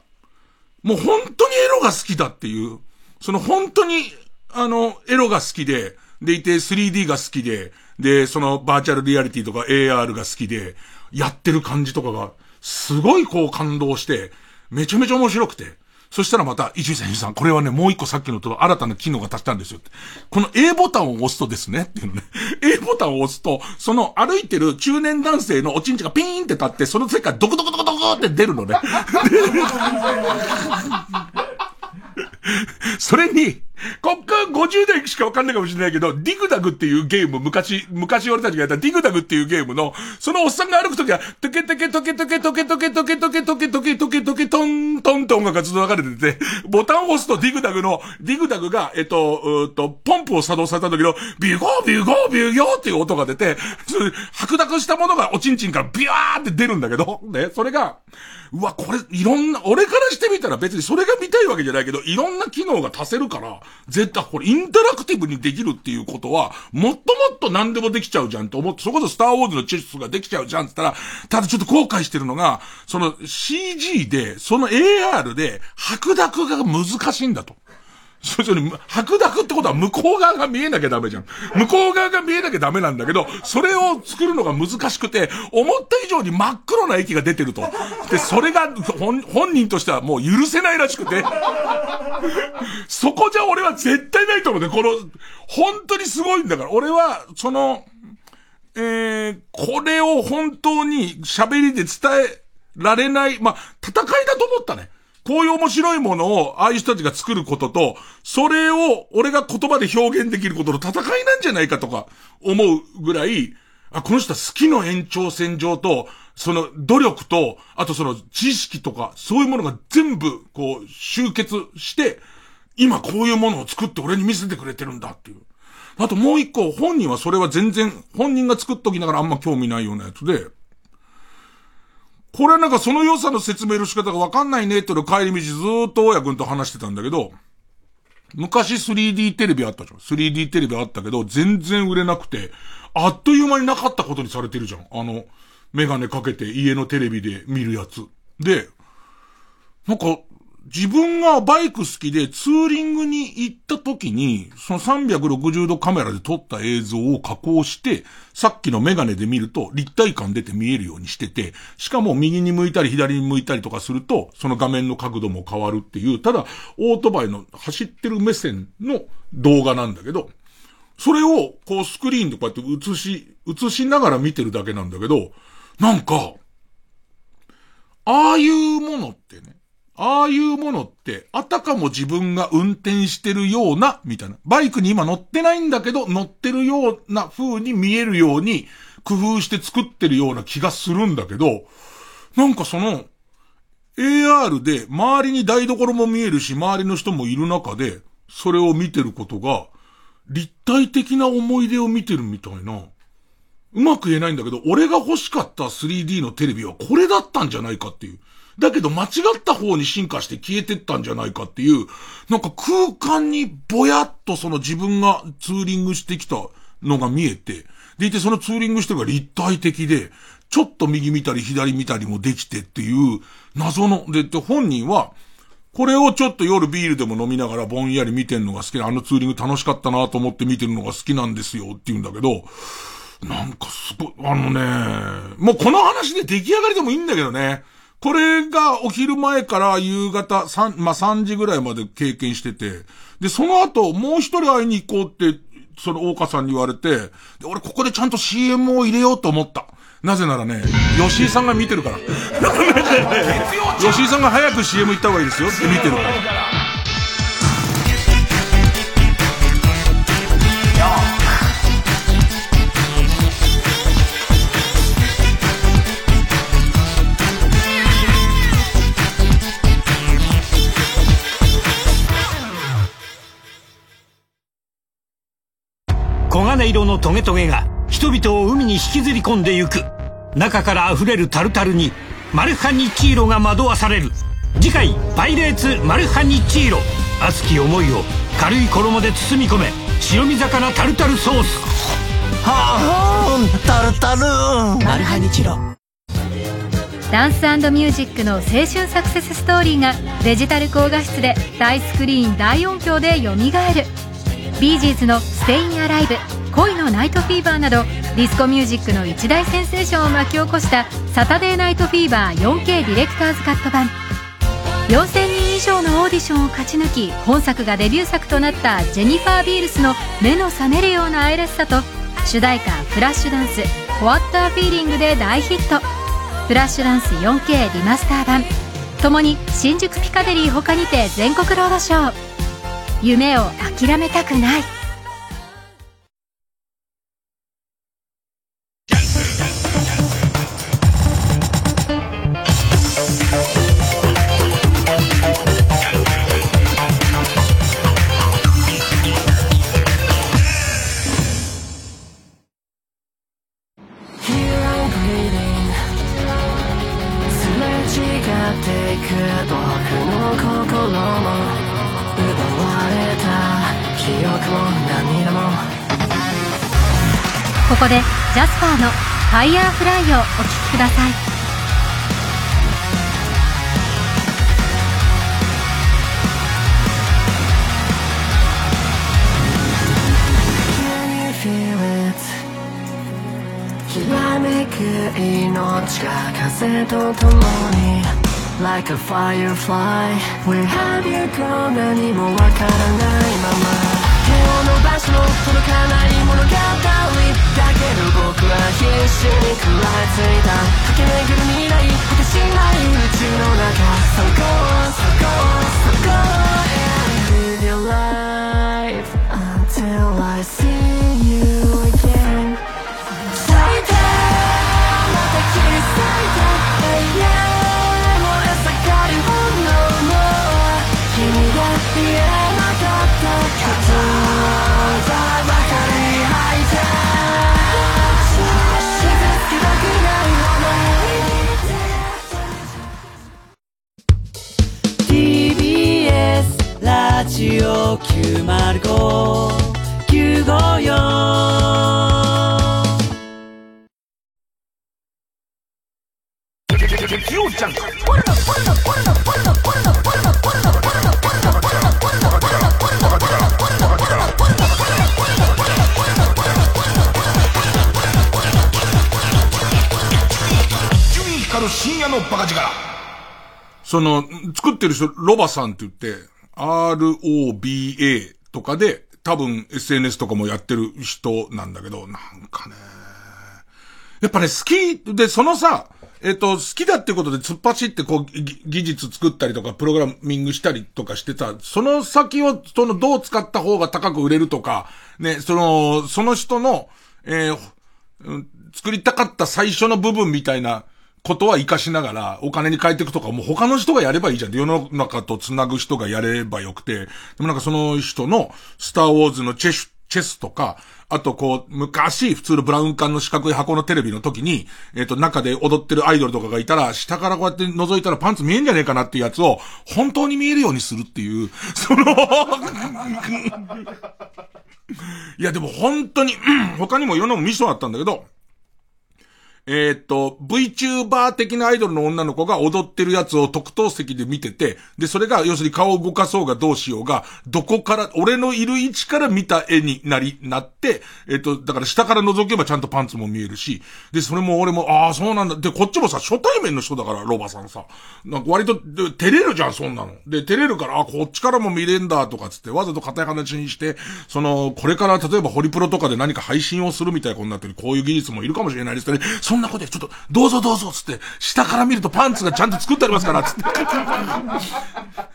もう本当にエロが好きだっていう、その本当に、あの、エロが好きで、でいて 3D が好きで、で、そのバーチャルリアリティとか AR が好きで、やってる感じとかが、すごいこう感動して、めちゃめちゃ面白くて。そしたらまた、伊集院さん、伊集院さん、これはね、もう一個さっきのと新たな機能が足したんですよ。この A ボタンを押すとですね、っていうのね。A ボタンを押すと、その歩いてる中年男性のおちんちがピーンって立って、その世界ドコドコドコドコって出るのね。それに、こっから50代しかわかんないかもしれないけど、ディグダグっていうゲーム、昔、昔俺たちがやったディグダグっていうゲームの、そのおっさんが歩くときは、トケトケトケトケトケトケトケトケトケトケトケトケトントンって音楽がずっと流れてて、ボタンを押すとディグダグの、ディグダグが、えっと、うと、ポンプを作動されたんだけど、ビュゴービュゴービュゴーっていう音が出て、白濁したものがおちんちんからビューって出るんだけど、ね、それが、うわ、これ、いろんな、俺からしてみたら別にそれが見たいわけじゃないけど、いろんな機能が足せるから、絶対これインタラクティブにできるっていうことは、もっともっと何でもできちゃうじゃんと思って、そこそスターウォーズのチェスができちゃうじゃんって言ったら、ただちょっと後悔してるのが、その CG で、その AR で、白濁が難しいんだと。それに、白濁ってことは向こう側が見えなきゃダメじゃん。向こう側が見えなきゃダメなんだけど、それを作るのが難しくて、思った以上に真っ黒な液が出てると。で、それが本本人としてはもう許せないらしくて。そこじゃ俺は絶対ないと思うね。この、本当にすごいんだから。俺は、その、えー、これを本当に喋りで伝えられない、まあ、戦いだと思ったね。こういう面白いものを、ああいう人たちが作ることと、それを俺が言葉で表現できることの戦いなんじゃないかとか思うぐらい、あ、この人は好きの延長線上と、その努力と、あとその知識とか、そういうものが全部、こう、集結して、今こういうものを作って俺に見せてくれてるんだっていう。あともう一個、本人はそれは全然、本人が作っときながらあんま興味ないようなやつで、これなんかその良さの説明の仕方がわかんないねっての帰り道ずーっと大家君と話してたんだけど、昔 3D テレビあったじゃん。3D テレビあったけど、全然売れなくて、あっという間になかったことにされてるじゃん。あの、メガネかけて家のテレビで見るやつ。で、なんか、自分がバイク好きでツーリングに行った時に、その360度カメラで撮った映像を加工して、さっきのメガネで見ると立体感出て見えるようにしてて、しかも右に向いたり左に向いたりとかすると、その画面の角度も変わるっていう、ただ、オートバイの走ってる目線の動画なんだけど、それを、こうスクリーンでこうやって映し、映しながら見てるだけなんだけど、なんか、ああいうものってね、ああいうものって、あたかも自分が運転してるような、みたいな。バイクに今乗ってないんだけど、乗ってるような風に見えるように、工夫して作ってるような気がするんだけど、なんかその、AR で周りに台所も見えるし、周りの人もいる中で、それを見てることが、立体的な思い出を見てるみたいな。うまく言えないんだけど、俺が欲しかった 3D のテレビはこれだったんじゃないかっていう。だけど間違った方に進化して消えてったんじゃないかっていう、なんか空間にぼやっとその自分がツーリングしてきたのが見えて、でいてそのツーリングしてるが立体的で、ちょっと右見たり左見たりもできてっていう謎の、で、で本人は、これをちょっと夜ビールでも飲みながらぼんやり見てんのが好きで、あのツーリング楽しかったなと思って見てるのが好きなんですよって言うんだけど、なんかすごい、あのね、もうこの話で出来上がりでもいいんだけどね。これがお昼前から夕方3、まあ、3時ぐらいまで経験してて、で、その後もう一人会いに行こうって、その大岡さんに言われて、で、俺ここでちゃんと CM を入れようと思った。なぜならね、吉井さんが見てるから。吉井さんが早く CM 行った方がいいですよって見てるから。金色のトゲトゲが人々を海に引きずり込んでゆく。中から溢れるタルタルにマルハニチーロが惑わされる。次回「パイレーツマルハニチーロ」熱き思いを軽い衣で包み込め白身魚タルタルソース。はあタルタルマルハニチロダンスミュージックの青春サクセスストーリーがデジタル高画質で大スクリーン大音響でよみがえる。ビージーズの「 Stayin' Alive」恋のナイトフィーバーなどディスコミュージックの一大センセーションを巻き起こしたサタデーナイトフィーバー 4K ディレクターズカット版。4000人以上のオーディションを勝ち抜き本作がデビュー作となったジェニファー・ビールスの目の覚めるような愛らしさと主題歌「フラッシュダンス」「ホワッターフィーリング」で大ヒット。フラッシュダンス 4K リマスター版。ともに新宿ピカデリー他にて全国ロードショー夢を諦めたくない。の「ファイヤーフライをお聴きください。命が風とともに Like a firefly Where have you gone 何もわからないまま。届かない物語だけど僕は必死に食らいついた。駆け巡る未来果てしない宇宙の中。So go so go so go and live go on ラジオ905954光る深夜のバカ力。その、作ってる人、ロバさんって言って、ROBA とかで、多分 SNS とかもやってる人なんだけど、なんかね、やっぱね、好きで、そのさ、えっ、と、好きだってことで突っ走ってこう、技術作ったりとか、プログラミングしたりとかしてた、その先を、その、どう使った方が高く売れるとか、ね、その、その人の、えー作りたかった最初の部分みたいなことは活かしながら、お金に変えていくとか、もう他の人がやればいいじゃん。世の中と繋ぐ人がやればよくて。でもなんかその人の、スターウォーズのチェス、チェスとか、あとこう、昔、普通のブラウン管の四角い箱のテレビの時に、えっ、と、中で踊ってるアイドルとかがいたら、下からこうやって覗いたらパンツ見えんじゃねえかなっていうやつを、本当に見えるようにするっていう、その、いやでも本当に、他にもいろんなもの見せてもらったんだけど、えーっと、VTuber 的なアイドルの女の子が踊ってるやつを特等席で見てて、で、それが、要するに顔を動かそうがどうしようが、どこから、俺のいる位置から見た絵になり、なって、えーっと、だから下から覗けばちゃんとパンツも見えるし、で、それも俺も、ああ、そうなんだ。で、こっちもさ、初対面の人だから、ロバさんさ。なんか割と、で照れるじゃん、そんなの。で、照れるから、あ、こっちからも見れんだ、とかつって、わざと硬い話にして、その、これから例えばホリプロとかで何か配信をするみたいなことになってる、こういう技術もいるかもしれないですけどね、そんなことで、ちょっと、どうぞどうぞ、つって、下から見るとパンツがちゃんと作ってありますから、つって。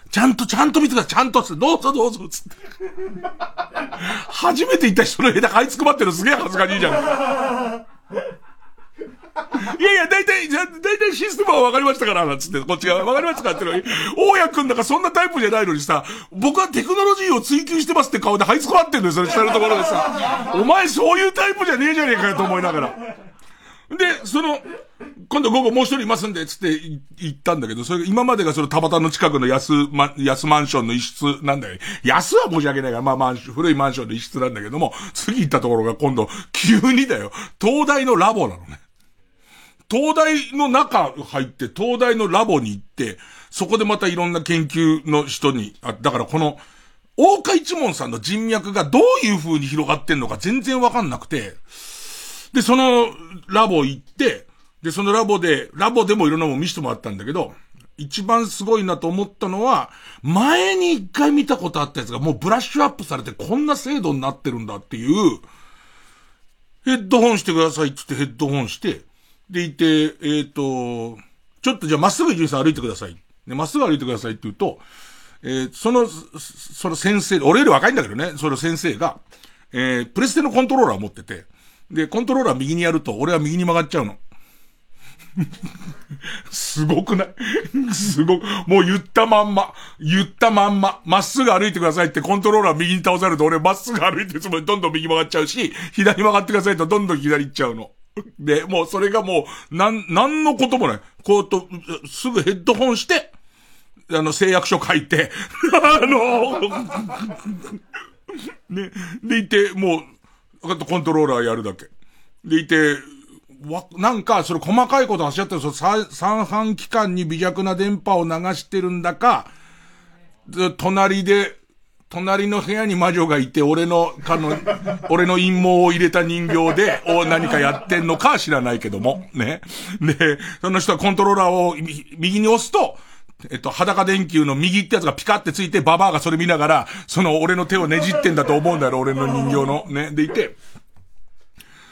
ちゃんと、ちゃんと見てください、ちゃんと、つって、どうぞどうぞ、つって。初めて行った人の枝買いつくばってるのすげえ恥ずかしいじゃん。いやいや、だいたい、じゃ、だいたいシステムは分かりましたから、なんつって、こっちが分かりましたかってのに、大家くんだかそんなタイプじゃないのにさ、僕はテクノロジーを追求してますって顔で這いつくばってんのよ、それ下のところでさ。お前そういうタイプじゃねえじゃねえかよと思いながら。で、その、今度午後もう一人いますんで、つってい言ったんだけど、それ今までがその田端の近くの安、ま、安マンションの一室なんだよ。安は申し訳ないから、まあマンション、古いマンションの一室なんだけども、次行ったところが今度、急にだよ、東大のラボなのね。東大の中入って、東大のラボに行って、そこでまたいろんな研究の人に、あ、だからこの、大岡一門さんの人脈がどういう風に広がってんのか全然わかんなくて、で、そのラボ行って、で、そのラボで、ラボでもいろんなもの見せてもらったんだけど、一番すごいなと思ったのは、前に一回見たことあったやつがもうブラッシュアップされてこんな精度になってるんだっていう、ヘッドホンしてくださいって言ってヘッドホンして、でいて、えっ、と、ちょっとじゃあまっすぐ伊集院さん歩いてください。ね、まっすぐ歩いてくださいって言うと、えーその、その先生、俺より若いんだけどね、その先生が、えープレステのコントローラー持ってて、で、コントローラー右にやると、俺は右に曲がっちゃうの。すごくない？すごく、もう言ったまんま、言ったまんま、まっすぐ歩いてくださいってコントローラー右に倒されると俺まっすぐ歩いてるつもりどんどん右曲がっちゃうし、左曲がってくださいとどんどん左行っちゃうの。で、もうそれがもう、なん、なんのこともない。こうと、すぐヘッドホンして、あの、誓約書書いて、あの、ね、でいて、もう、コントローラーやるだけ。でいて、わ、なんか、それ細かいこと走ってる、その三半規管に微弱な電波を流してるんだか、隣で、隣の部屋に魔女がいて、俺の、かの、俺の陰謀を入れた人形で、を何かやってんのか知らないけども、ね。で、その人はコントローラーを右に押すと、えっと、裸電球の右ってやつがピカってついて、ババアがそれ見ながら、その俺の手をねじってんだと思うんだよ、俺の人形の。ね。でいて、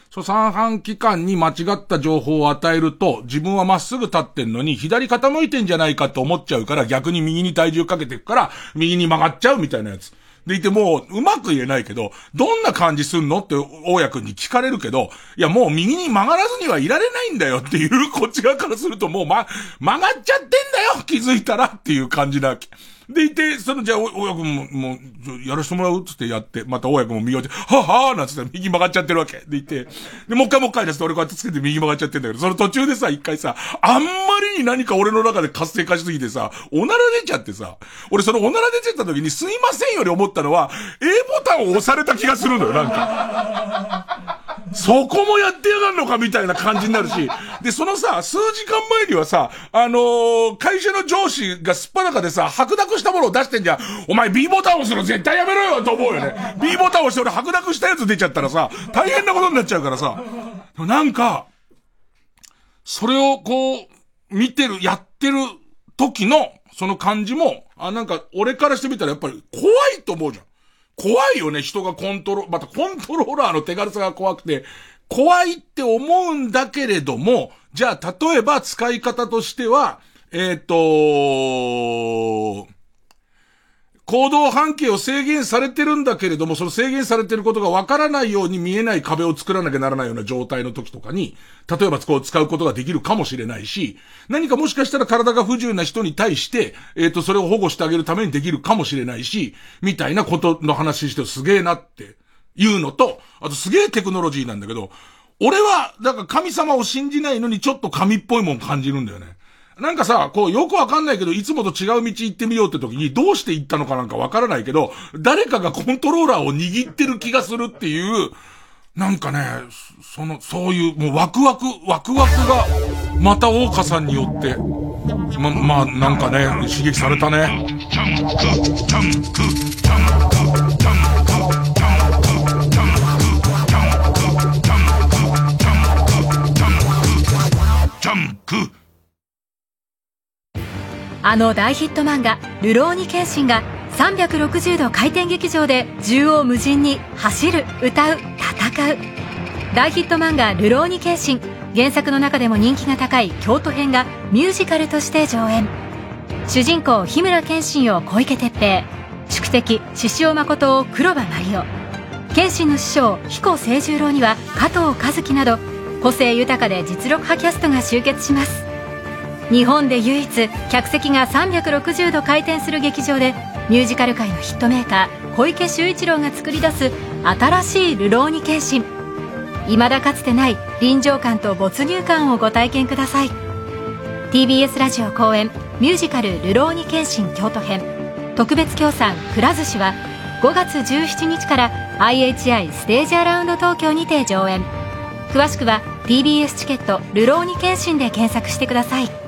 そう、三半期間に間違った情報を与えると、自分はまっすぐ立ってんのに、左傾いてんじゃないかと思っちゃうから、逆に右に体重かけていくから、右に曲がっちゃうみたいなやつ。でいてもう、うまく言えないけど、どんな感じすんのって、大家くんに聞かれるけど、いやもう右に曲がらずにはいられないんだよっていう、こっち側からするともうま、曲がっちゃってんだよ気づいたらっていう感じなわけ。でいて、その、じゃあ、親くんも、もう、やらしてもらうっつってやって、また親くんも右を、ははーなんつって右曲がっちゃってるわけ。でいて、で、もう一回もう一回ですと俺こうやってつけて右曲がっちゃってんだけど、その途中でさ、一回さ、あんまりに何か俺の中で活性化しすぎてさ、おなら出ちゃってさ、俺そのおなら出ちゃった時にすいませんより思ったのは、A ボタンを押された気がするのよ、なんか。そこもやってやがんのかみたいな感じになるし、で、そのさ、数時間前にはさ、あのー、会社の上司がすっぱだかでさ、白濁したものを出してんじゃん。お前 B ボタン押すの絶対やめろよと思うよね。B ボタン押して俺白濁したやつ出ちゃったらさ、大変なことになっちゃうからさ、なんか、それをこう、見てる、やってる時の、その感じも、あ、なんか、俺からしてみたらやっぱり怖いと思うじゃん。怖いよね、人がコントロ、またコントローラーの手軽さが怖くて、怖いって思うんだけれども、じゃあ、例えば使い方としては、えっ、ー、と、行動半径を制限されてるんだけれども、その制限されてることがわからないように見えない壁を作らなきゃならないような状態の時とかに、例えばこう使うことができるかもしれないし、何かもしかしたら体が不自由な人に対して、えっ、ー、と、それを保護してあげるためにできるかもしれないし、みたいなことの話してすげえなっていうのと、あとすげえテクノロジーなんだけど、俺は、だから神様を信じないのにちょっと神っぽいもん感じるんだよね。なんかさ、こう、よくわかんないけど、いつもと違う道行ってみようって時に、どうして行ったのかなんかわからないけど、誰かがコントローラーを握ってる気がするっていう、なんかね、その、そういう、もうワクワク、ワクワクが、また大岡さんによって、ま、まあ、なんかね、刺激されたね。ジャあの大ヒット漫画「流浪に剣心」が360度回転劇場で縦横無尽に走る歌う戦う。大ヒット漫画「流浪に剣心」原作の中でも人気が高い京都編がミュージカルとして上演。主人公日村謙信を小池徹平宿敵獅子王誠を黒羽麻里夫。謙信の師匠彦清十郎には加藤和樹など個性豊かで実力派キャストが集結します。日本で唯一客席が360度回転する劇場でミュージカル界のヒットメーカー小池秀一郎が作り出す新しい「流浪に剣心」未だかつてない臨場感と没入感をご体験ください。TBS ラジオ公演ミュージカル「流浪に剣心京都編」特別協賛くら寿司は5月17日から IHI ステージアラウンド東京にて上演。詳しくは TBS チケット「るろうに剣心」で検索してください。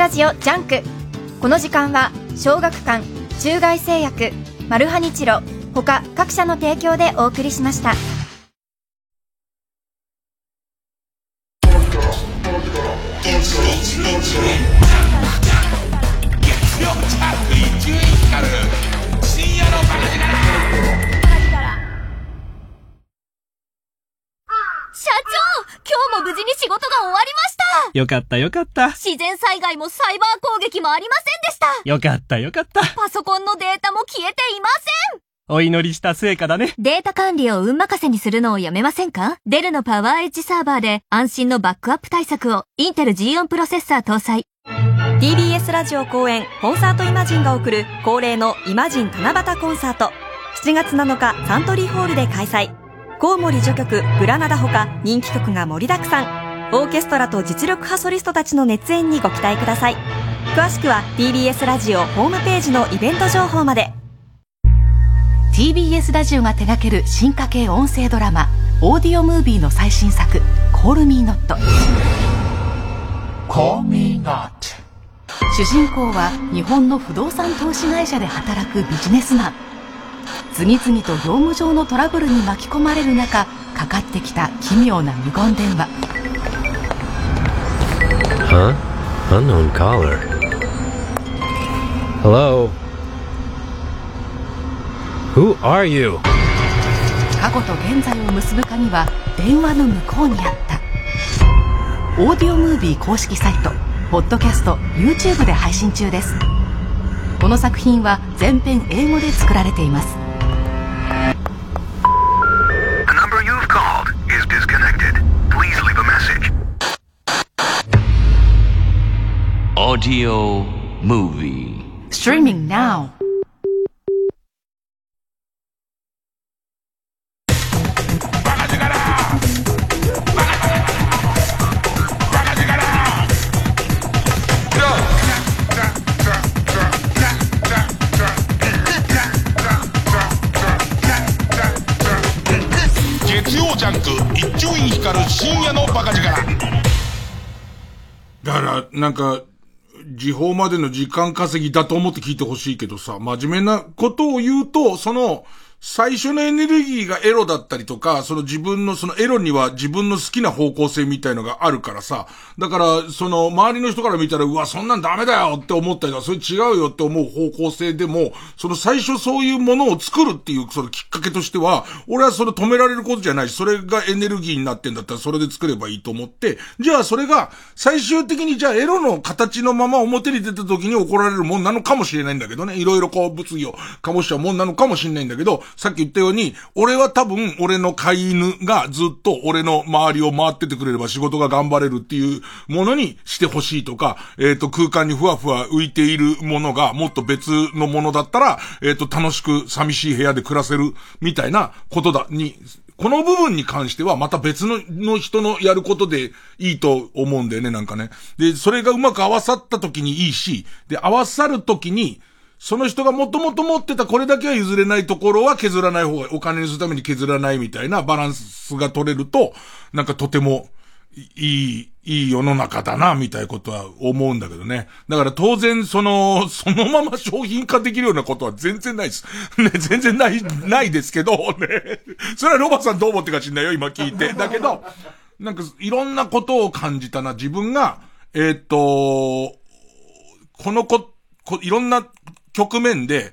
ラジオジャンクこの時間は小学館中外製薬マルハニチロ他各社の提供でお送りしました。よかったよかった。自然災害もサイバー攻撃もありませんでした。よかったよかった。パソコンのデータも消えていません。お祈りした成果だね。データ管理を運任せにするのをやめませんか？デルのパワーエッジサーバーで安心のバックアップ対策をインテル G4 プロセッサー搭載。TBS ラジオ公演コンサートイマジンが送る恒例のイマジン七夕コンサート。7月7日サントリーホールで開催。コウモリ序曲グラナダほか人気曲が盛りだくさん。オーケストラと実力派ソリストたちの熱演にご期待ください。詳しくは TBS ラジオホームページのイベント情報まで。TBS ラジオが手掛ける進化系音声ドラマオーディオムービーの最新作「コールミーノット」Call me not 主人公は日本の不動産投資会社で働くビジネスマン。次々と業務上のトラブルに巻き込まれる中かかってきた奇妙な無言電話 Huh? Unknown caller. Hello? Who are you? 過去と現在を結ぶ鍵は電話の向こうにあったオーディオムービー公式サイトポッドキャスト YouTube で配信中ですこの作品は全編英語で作られています Audio Movie. Streaming now. 月曜ジャンク一丁院光る深夜のバカ力。だから、なんか、時報までの時間稼ぎだと思って聞いてほしいけどさ、真面目なことを言うと、その、最初のエネルギーがエロだったりとか、その自分のそのエロには自分の好きな方向性みたいのがあるからさ、だから、その周りの人から見たら、うわ、そんなんダメだよって思ったりとか、それ違うよって思う方向性でも、その最初そういうものを作るっていうそのきっかけとしては、俺はそれ止められることじゃないし、それがエネルギーになってんだったらそれで作ればいいと思って、じゃあそれが最終的にじゃあエロの形のまま表に出た時に怒られるもんなのかもしれないんだけどね、いろいろこう物議を醸しちゃうもんなのかもしれないんだけど、さっき言ったように、俺は多分俺の飼い犬がずっと俺の周りを回っててくれれば仕事が頑張れるっていうものにしてほしいとか、えっ、と空間にふわふわ浮いているものがもっと別のものだったら、えっ、と楽しく寂しい部屋で暮らせるみたいなことだ、に、この部分に関してはまた別のの人のやることでいいと思うんだよね、なんかね。で、それがうまく合わさった時にいいし、で、合わさる時に、その人がもともと持ってたこれだけは譲れないところは削らない方が、お金にするために削らないみたいなバランスが取れると、なんかとても、いい、いい世の中だな、みたいなことは思うんだけどね。だから当然、その、そのまま商品化できるようなことは全然ないです。ね、全然ない、ないですけど、ね。それはロバさんどう思ってか知んないよ、今聞いて。だけど、なんか、いろんなことを感じたな。自分が、えーっと、このこ、こいろんな局面で、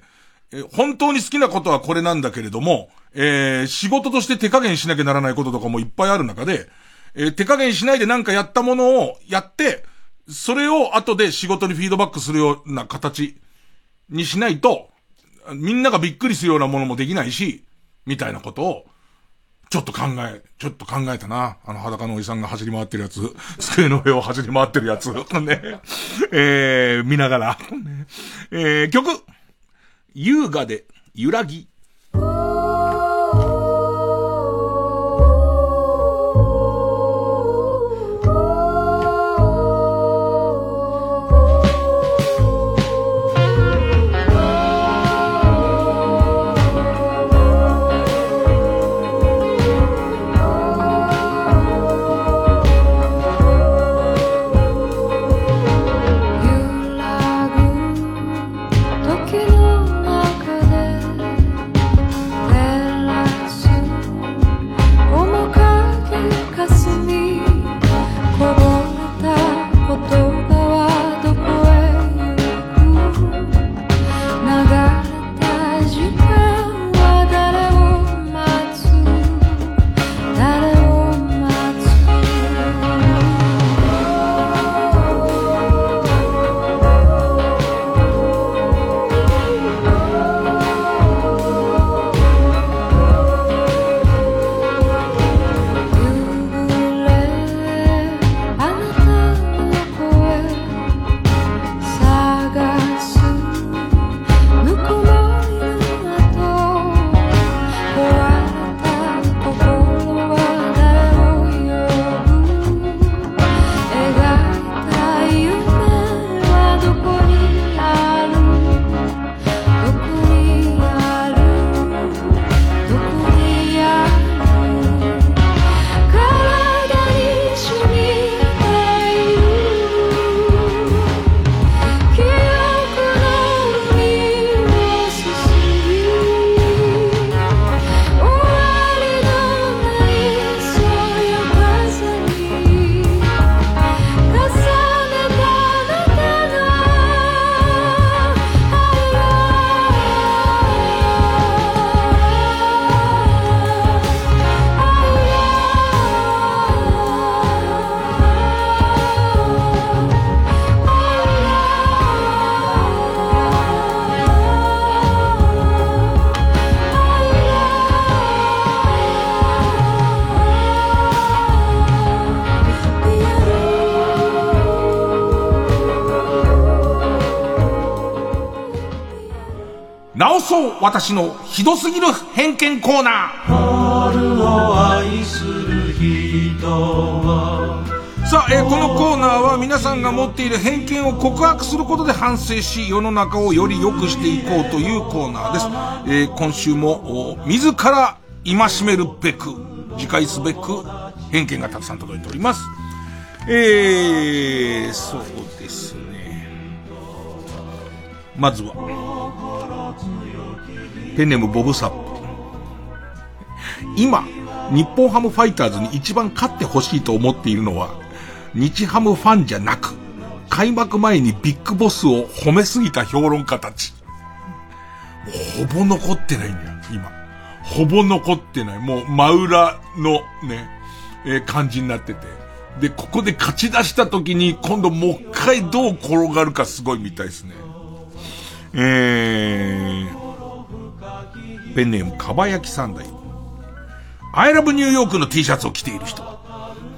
え本当に好きなことはこれなんだけれども、えー仕事として手加減しなきゃならないこととかもいっぱいある中で、えー手加減しないでなんかやったものをやって、それを後で仕事にフィードバックするような形にしないと、みんながびっくりするようなものもできないし、みたいなことを、ちょっと考え、ちょっと考えたな。あの裸のおじさんが走り回ってるやつ、机の上を走り回ってるやつ、ね。えー、見ながら。えー、曲、優雅で揺らぎ。直そう私のひどすぎる偏見コーナーさあ、えー、このコーナーは皆さんが持っている偏見を告白することで反省し、世の中をより良くしていこうというコーナーです。えー、今週も、自ら戒めるべく、自戒すべく、偏見がたくさん届いております。えー、そうですね。まずは、ペンネームボブサップ。今、日本ハムファイターズに一番勝ってほしいと思っているのは、日ハムファンじゃなく、開幕前にビッグボスを褒めすぎた評論家たち。ほぼ残ってないんだよ、今。ほぼ残ってない。もう真裏のね、えー、感じになってて。で、ここで勝ち出した時に今度もう一回どう転がるかすごいみたいですね。えー、ペンネームかば焼き三代。アイラブニューヨークの T シャツを着ている人。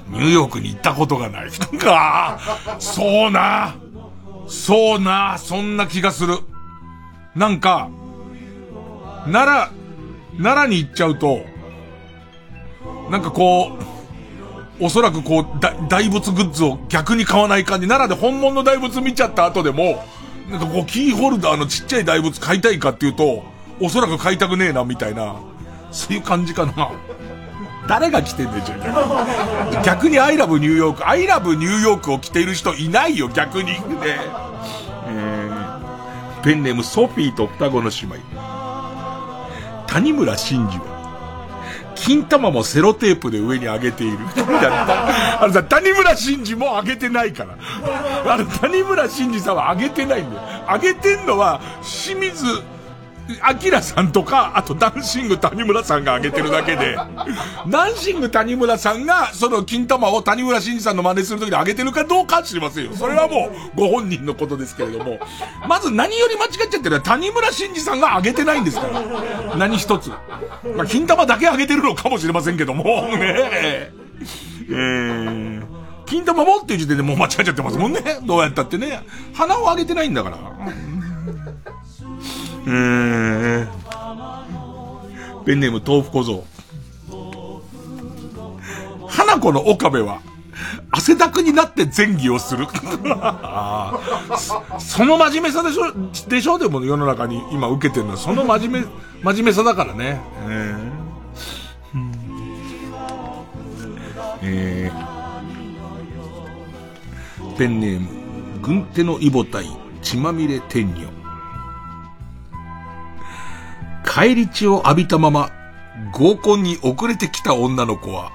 ニューヨークに行ったことがない 人か。そうな。そうな。そんな気がする。なんか、奈良、奈良に行っちゃうと、なんかこう、おそらくこう、大仏グッズを逆に買わない感じ。奈良で本物の大仏見ちゃった後でも、なんかこう、キーホルダーのちっちゃい大仏買いたいかっていうと、おそらく買いたくねえな、みたいな、そういう感じかな。誰が着てんでしょ逆にアイラブニューヨーク、アイラブニューヨークを着ている人いないよ、逆に。ね。えー、ペンネームソフィーと双子の姉妹。谷村新司は、金玉もセロテープで上に上げている。あのさ、谷村新司も上げてないから。あの、谷村新司さんは上げてないんだよ。上げてんのは、清水、アキラさんとか、あとダンシング谷村さんが挙げてるだけで、ダンシング谷村さんが、その金玉を谷村新司さんの真似するときに挙げてるかどうか知りませんよ。それはもう、ご本人のことですけれども、まず何より間違っちゃってるのは谷村新司さんが挙げてないんですから。何一つ。まあ、金玉だけ挙げてるのかもしれませんけども、ねえ。えー、金玉もっていう時点でもう間違っちゃってますもんね。どうやったってね。鼻を上げてないんだから。えー、ペンネーム豆腐小僧。花子の岡部は、汗だくになって前儀をする。その真面目さでしょ、でしょでも世の中に今受けてるのは、その真面目、真面目さだからね。えー、えー、ペンネーム、軍手のイボタイ、血まみれ天女。帰り血を浴びたまま、合コンに遅れてきた女の子は、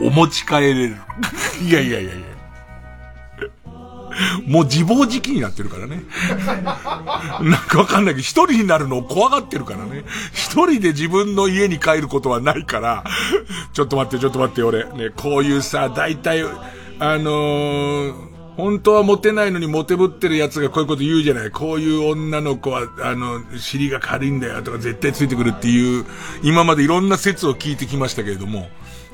お持ち帰れる。いやいやいやいや。もう自暴自棄になってるからね。なんかわかんないけど、一人になるのを怖がってるからね。一人で自分の家に帰ることはないから、ちょっと待って、ちょっと待って、俺。ね、こういうさ、大体、あのー本当はモテないのにモテぶってる奴がこういうこと言うじゃない。こういう女の子は、あの、尻が軽いんだよとか絶対ついてくるっていう、今までいろんな説を聞いてきましたけれども、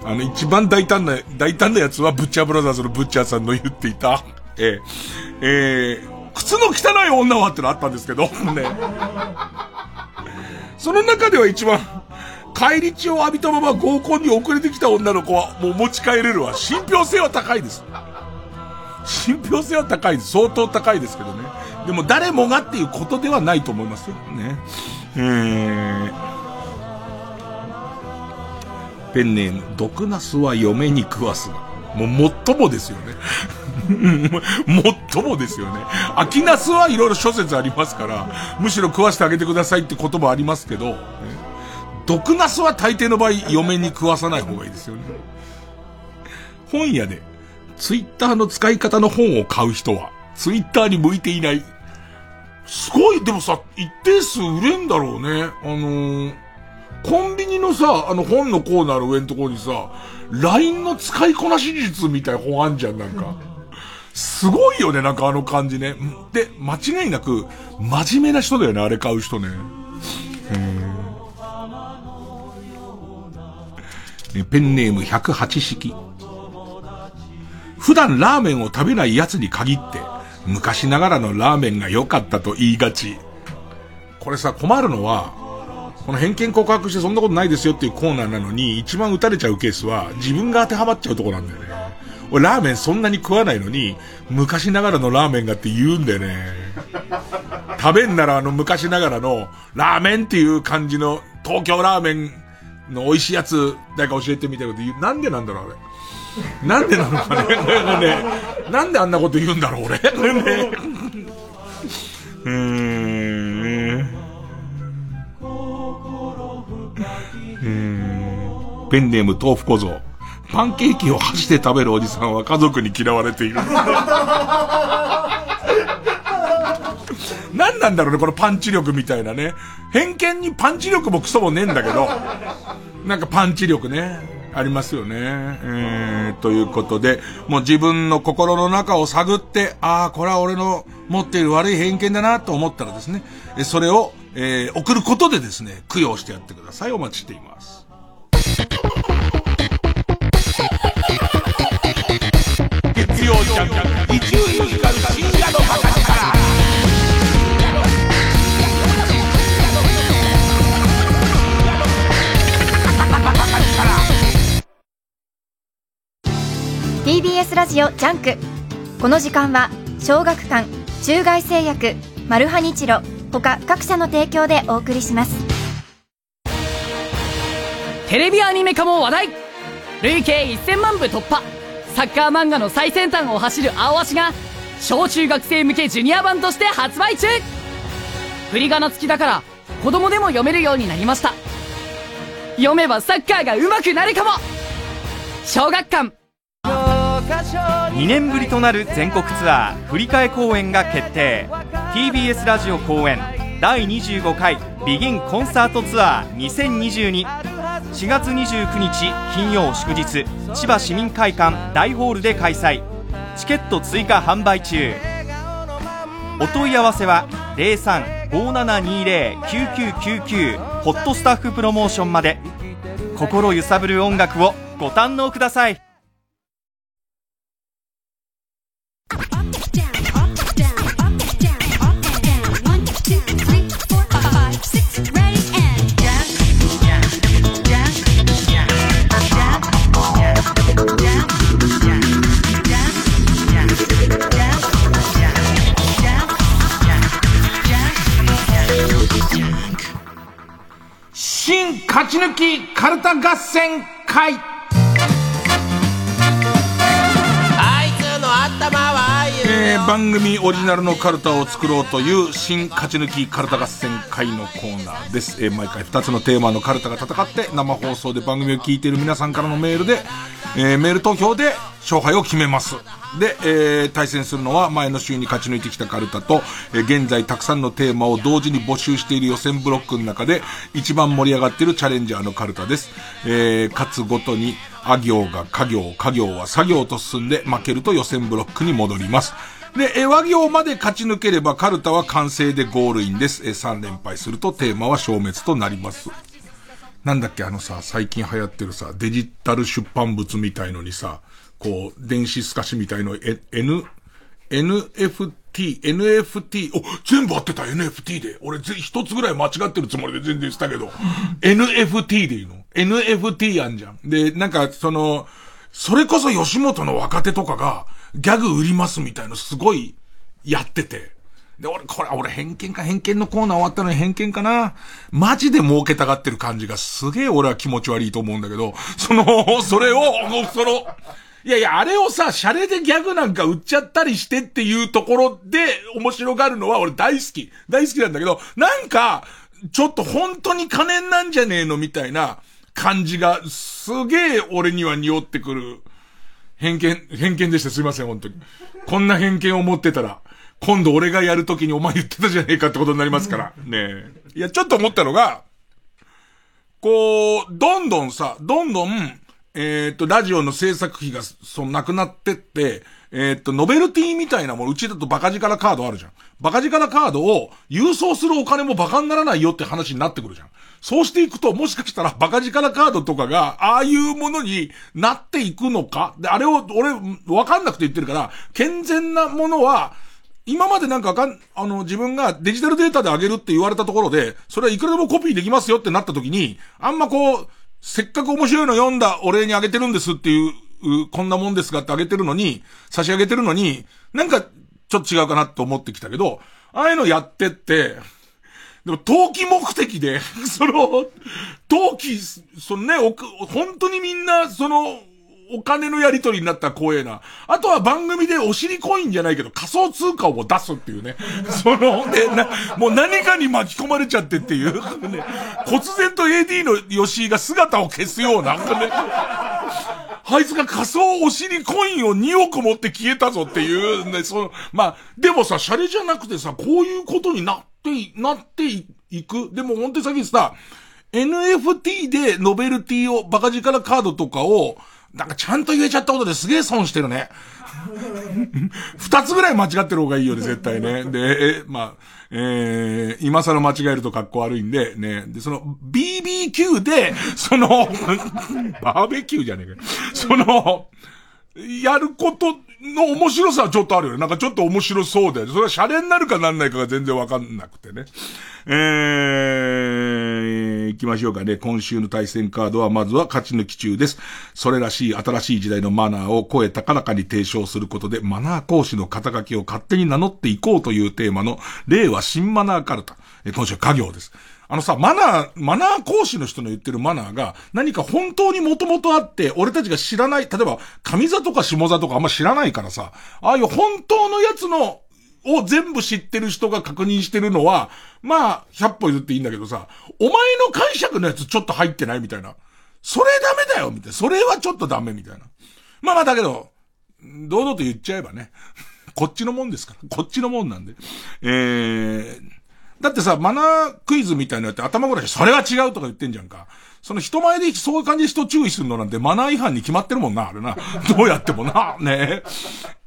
あの、一番大胆な、大胆な奴はブッチャーブラザーズのブッチャーさんの言っていた、えー、えー、靴の汚い女はってのあったんですけど、ね。その中では一番、帰り血を浴びたまま合コンに遅れてきた女の子はもう持ち帰れるわ。信憑性は高いです。信憑性は高いです。相当高いですけどね。でも誰もがっていうことではないと思いますよ。ね。えー、ペンネーム、毒ナスは嫁に食わすが。もう最もですよね。最もですよね。秋ナスはいろいろ諸説ありますから、むしろ食わしてあげてくださいって言葉ありますけど、ね、毒ナスは大抵の場合、嫁に食わさない方がいいですよね。本屋で、ツイッターの使い方の本を買う人は、ツイッターに向いていない。すごい、でもさ、一定数売れんだろうね。あのー、コンビニのさ、あの本のコーナーの上のところにさ、LINE の使いこなし術みたいな本あんじゃん、なんか。すごいよね、なんかあの感じね。で、間違いなく、真面目な人だよね、あれ買う人ね。えペンネーム108式。普段ラーメンを食べない奴に限って、昔ながらのラーメンが良かったと言いがち。これさ、困るのは、この偏見告白してそんなことないですよっていうコーナーなのに、一番打たれちゃうケースは、自分が当てはまっちゃうとこなんだよね。俺ラーメンそんなに食わないのに、昔ながらのラーメンがって言うんだよね。食べんならあの昔ながらの、ラーメンっていう感じの、東京ラーメンの美味しいやつ、誰か教えてみたいなこと言う。なんでなんだろう、俺。なんでなのかね。ねなんであんなこと言うんだろう、俺。ね、うーん。うーん。ペンネーム豆腐小僧。パンケーキを箸で食べるおじさんは家族に嫌われている。何なんだろうね、このパンチ力みたいなね。偏見にパンチ力もクソもねえんだけど、なんかパンチ力ね、ありますよね。えー、ということで、もう自分の心の中を探って、ああ、これは俺の持っている悪い偏見だなと思ったらですね、それを、えー、送ることでですね、供養してやってください。お待ちしています。月曜ジャンク、伊集 TBS ラジオジャンク。この時間は小学館中外製薬マルハニチロ他各社の提供でお送りします。テレビアニメ化も話題。累計1000万部突破。サッカー漫画の最先端を走る青足が小中学生向けジュニア版として発売中。振り仮名付きだから子供でも読めるようになりました。読めばサッカーが上手くなるかも。小学館2年ぶりとなる全国ツアー振り替え公演が決定。TBS ラジオ公演第25回ビギンコンサートツアー20224月29日金曜祝日千葉市民会館大ホールで開催。チケット追加販売中。お問い合わせは0357209999ホットスタッフプロモーションまで。心揺さぶる音楽をご堪能ください。抜きカルタ合戦会えー、番組オリジナルのカルタを作ろうという新勝ち抜きカルタ合戦会のコーナーです。えー、毎回2つのテーマのカルタが戦って生放送で番組を聞いている皆さんからのメールで、えー、メール投票で勝敗を決めます。で、えー、対戦するのは前の週に勝ち抜いてきたカルタと、えー、現在たくさんのテーマを同時に募集している予選ブロックの中で一番盛り上がっているチャレンジャーのカルタです。えー、勝つごとに、あ行が家業、家業は作業と進んで負けると予選ブロックに戻ります。で、え、和行まで勝ち抜ければカルタは完成でゴールインです。え、3連敗するとテーマは消滅となります。なんだっけあのさ、最近流行ってるさ、デジタル出版物みたいのにさ、こう、電子透かしみたいの、え、N、NFT、NFT、お、全部合ってた NFT で。俺ぜ、一つぐらい間違ってるつもりで全然したけど、NFT でいいの ?NFT やんじゃん。で、なんか、その、それこそ吉本の若手とかが、ギャグ売りますみたいのすごい、やってて。で、俺、これ、俺偏見か偏見のコーナー終わったのに偏見かな。マジで儲けたがってる感じがすげえ俺は気持ち悪いと思うんだけど、その、それを、その、いやいや、あれをさ、シャレでギャグなんか売っちゃったりしてっていうところで面白がるのは俺大好き。大好きなんだけど、なんか、ちょっと本当に金なんじゃねえのみたいな感じがすげえ俺には匂ってくる。偏見、偏見でした。すいません、本当に。こんな偏見を持ってたら、今度俺がやるときにお前言ってたじゃねえかってことになりますから。ねえ。いや、ちょっと思ったのが、こう、どんどんさ、どんどん、えっ、ー、と、ラジオの制作費が、その、なくなってって、えっ、ー、と、ノベルティみたいなもの、うちだとバカ力カードあるじゃん。バカ力カードを郵送するお金もバカにならないよって話になってくるじゃん。そうしていくと、もしかしたらバカ力カードとかが、ああいうものになっていくのか？で、あれを、俺、わかんなくて言ってるから、健全なものは、今までなんかあかん、あの、自分がデジタルデータで上げるって言われたところで、それはいくらでもコピーできますよってなった時に、あんまこう、せっかく面白いの読んだお礼にあげてるんですっていう、うこんなもんですがってあげてるのに、差し上げてるのに、なんか、ちょっと違うかなって思ってきたけど、ああいうのやってって、でも、投機目的で、その、投機、そのね、本当にみんな、その、お金のやり取りになったら怖えな。あとは番組でお尻コインじゃないけど仮想通貨を出すっていうね。その、ね、な、もう何かに巻き込まれちゃってっていう、ね、忽然と AD の吉井が姿を消すような、ね、あいつが仮想お尻コインを2億持って消えたぞっていう、ね、その、まあ、でもさ、シャレじゃなくてさ、こういうことになって、なっていく。でも本当にさっきさ、NFT でノベルティを、バカ力カードとかを、なんかちゃんと言えちゃったことですげえ損してるね。二つぐらい間違ってる方がいいよね、絶対ね。で、え、まあ、えー、今更間違えると格好悪いんで、ね。で、その、BBQ で、その、バーベキューじゃねえか。その、やることの面白さはちょっとあるよね。なんかちょっと面白そうで。それはシャレになるかなんないかが全然わかんなくてね。えー、きましょうかね。今週の対戦カードはまずは勝ち抜き中です。それらしい新しい時代のマナーを声高らかに提唱することで、マナー講師の肩書きを勝手に名乗っていこうというテーマの、令和新マナーカルタ。今週は家業です。あのさ、マナー、マナー講師の人の言ってるマナーが何か本当にもともとあって、俺たちが知らない、例えば、上座とか下座とかあんま知らないからさ、ああいう本当のやつの、を全部知ってる人が確認してるのは、まあ、100歩譲っていいんだけどさ、お前の解釈のやつちょっと入ってないみたいな。それダメだよみたいな。それはちょっとダメみたいな。まあまあだけど、堂々と言っちゃえばね。こっちのもんですから。こっちのもんなんで。えー、だってさ、マナークイズみたいなのやって頭ぐらいそれは違うとか言ってんじゃんか。その人前でそういう感じで人注意するのなんてマナー違反に決まってるもんな、あれな。どうやってもな、ね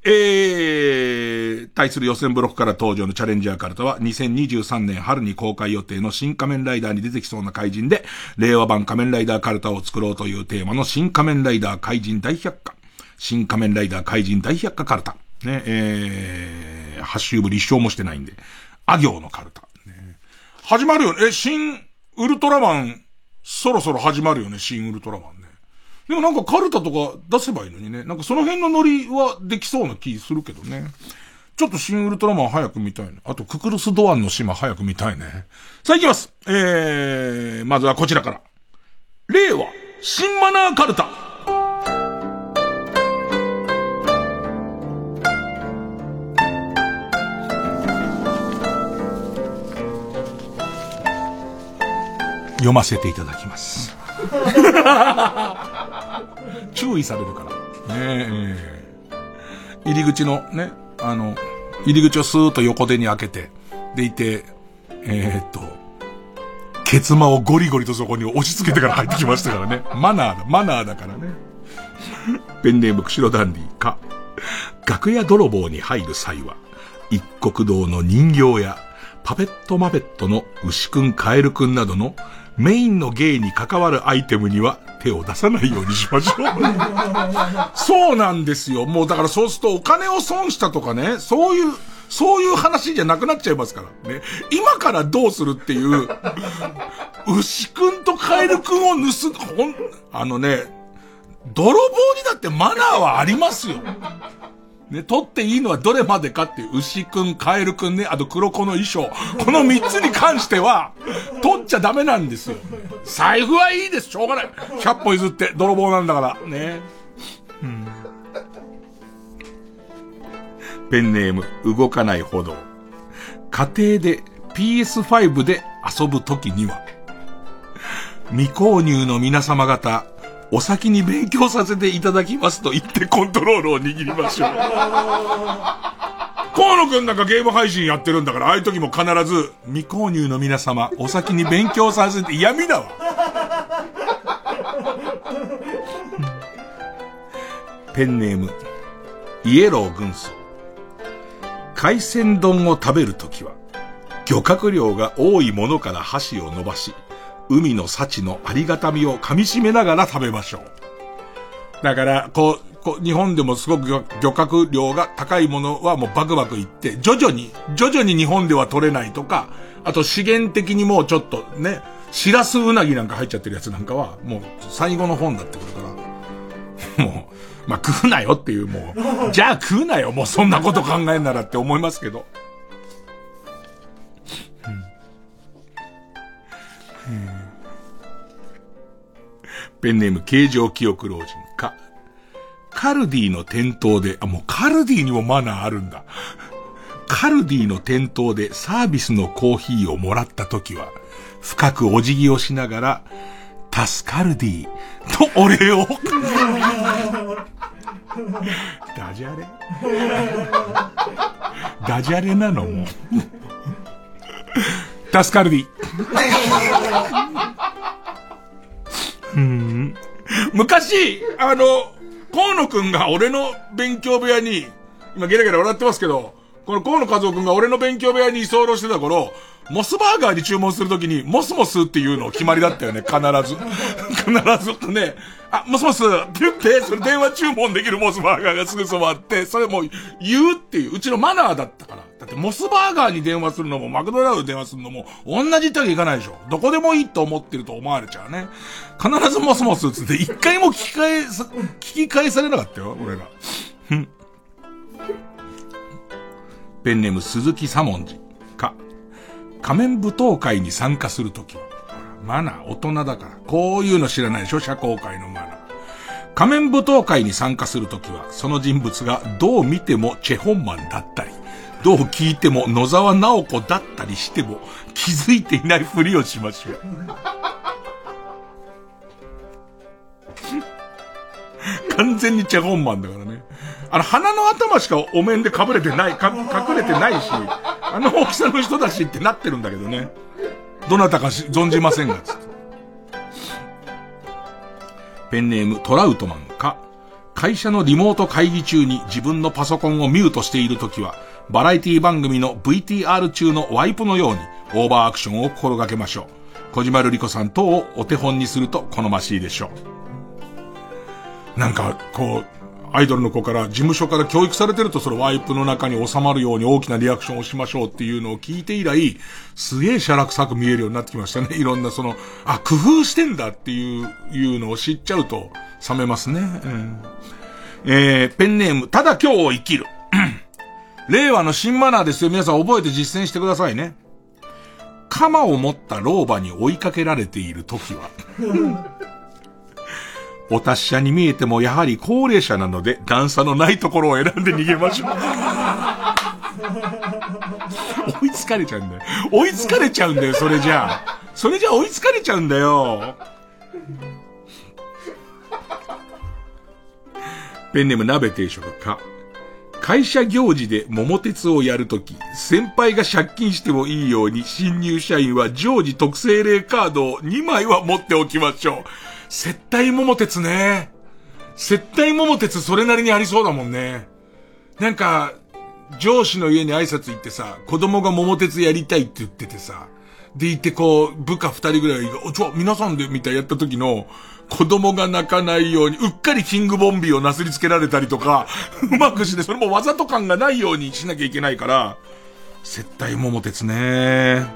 え。ー、対する予選ブロックから登場のチャレンジャーカルタは2023年春に公開予定の新仮面ライダーに出てきそうな怪人で、令和版仮面ライダーカルタを作ろうというテーマの新仮面ライダー怪人大百科。新仮面ライダー怪人大百科カルタ。ね、えー、発集部立証もしてないんで、あ行のカルタ。始まるよね。え、新ウルトラマン、そろそろ始まるよね、シンウルトラマンね。でもなんかカルタとか出せばいいのにね。なんかその辺のノリはできそうな気するけどね。ちょっとシンウルトラマン早く見たいね。あと、ククルスドアンの島早く見たいね。さあ行きます。えー、まずはこちらから。令和、新マナーカルタ。読ませていただきます。注意されるから。ねえ。入り口のね、あの、入り口をスーッと横手に開けて、でいて、えー、っと、ケツマをゴリゴリとそこに押し付けてから入ってきましたからね。マナーだ、マナーだからね。ペンネーム、釧路ダンディか。楽屋泥棒に入る際は、一国道の人形や、パペットマペットの牛くん、カエルくんなどのメインの芸に関わるアイテムには手を出さないようにしましょう。そうなんですよ。もうだからそうするとお金を損したとかね、そういう、そういう話じゃなくなっちゃいますからね。今からどうするっていう、牛くんとカエルくんを盗ん、ほん、あのね、泥棒にだってマナーはありますよ。ね、取っていいのはどれまでかっていう、牛くん、カエルくんね、あと黒子の衣装。この三つに関しては、取っちゃダメなんですよ。財布はいいです、しょうがない。100歩譲って、泥棒なんだから。ね。うん。ペンネーム、動かないほど。家庭で PS5 で遊ぶときには、未購入の皆様方、お先に勉強させていただきますと言ってコントロールを握りましょう。河野くんなんかゲーム配信やってるんだから、ああいう時も必ず、未購入の皆様、お先に勉強させて、嫌味だわ。ペンネーム、イエロー軍曹。海鮮丼を食べるときは、漁獲量が多いものから箸を伸ばし、海の幸のありがたみを噛み締めながら食べましょう。だから、こう、こう日本でもすごく漁獲量が高いものはもうバクバクいって、徐々に、徐々に日本では取れないとか、あと資源的にもうちょっとね、シラスウナギなんか入っちゃってるやつなんかは、もう最後の本になってくるから、もう、まあ、食うなよっていうもう、じゃあ食うなよ、もうそんなこと考えんならって思いますけど。ペンネーム形状記憶老人か。カルディの店頭で、あ、もうカルディにもマナーあるんだ。カルディの店頭でサービスのコーヒーをもらった時は、深くお辞儀をしながら、助かるディとお礼を。ダジャレ？ダジャレなの？もう。助かるディ。うん昔、あの、河野くんが俺の勉強部屋に、今ゲラゲラ笑ってますけど、この河野和夫くんが俺の勉強部屋に居候してた頃、モスバーガーに注文するときに、モスモスっていうの決まりだったよね、必ず。必ずね、あ、モスモスって言って、それ電話注文できるモスバーガーがすぐそばあって、それもう言うっていう、うちのマナーだったから。だってモスバーガーに電話するのも、マクドナルドに電話するのも、同じってわけいかないでしょ。どこでもいいと思ってると思われちゃうね。必ずモスモスっつって、一回も聞き返さ、聞き返されなかったよ、俺ら。ペンネーム鈴木左文字。か。仮面舞踏会に参加するときは。マナー、大人だから。こういうの知らないでしょ社交界のマナー。仮面舞踏会に参加するときは、その人物がどう見てもチェホンマンだったり、どう聞いても野沢直子だったりしても、気づいていないふりをしましょう。完全にチェホンマンだからね。あの、鼻の頭しかお面で被れてない、か、隠れてないし、あの大きさの人だしってなってるんだけどね。どなたか存じませんが、つって。ペンネームトラウトマンか、会社のリモート会議中に自分のパソコンをミュートしているときは、バラエティ番組の VTR 中のワイプのようにオーバーアクションを心がけましょう。小島瑠璃子さん等をお手本にすると好ましいでしょう。なんか、こう、アイドルの子から事務所から教育されてるとそのワイプの中に収まるように大きなリアクションをしましょうっていうのを聞いて以来、すげえシャラ臭く見えるようになってきましたね。いろんなその、あ、工夫してんだっていう、いうのを知っちゃうと冷めますね。うん、えー、ペンネーム、ただ今日を生きる。令和の新マナーですよ。皆さん覚えて実践してくださいね。鎌を持った老婆に追いかけられている時は、お達者に見えてもやはり高齢者なので段差のないところを選んで逃げましょう。追いつかれちゃうんだよ。追いつかれちゃうんだよ、それじゃあ。それじゃあ追いつかれちゃうんだよ。ペンネーム鍋定食か。会社行事で桃鉄をやるとき、先輩が借金してもいいように新入社員は常時特製例カードを2枚は持っておきましょう。接待桃鉄ね。接待桃鉄それなりにありそうだもんね。なんか、上司の家に挨拶行ってさ、子供が桃鉄やりたいって言っててさ、でいてこう、部下二人ぐらいが、おちょ、皆さんで、みたいやった時の、子供が泣かないように、うっかりキングボンビーをなすりつけられたりとか、うまくして、それもわざと感がないようにしなきゃいけないから、接待桃鉄ね。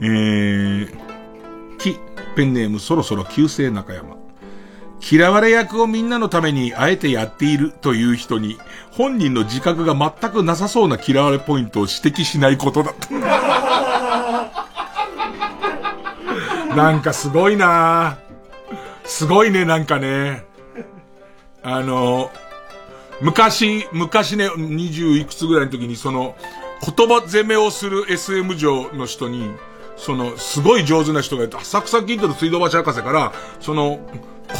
えー、き、ペンネームそろそろ旧姓中山。嫌われ役をみんなのためにあえてやっているという人に、本人の自覚が全くなさそうな嫌われポイントを指摘しないことだ。なんかすごいなすごいね、なんかね。あの、昔、昔ね、20いくつぐらいの時にその、言葉攻めをする SM 上の人に、その、すごい上手な人がいて、浅草キッドと水道橋博士から、その、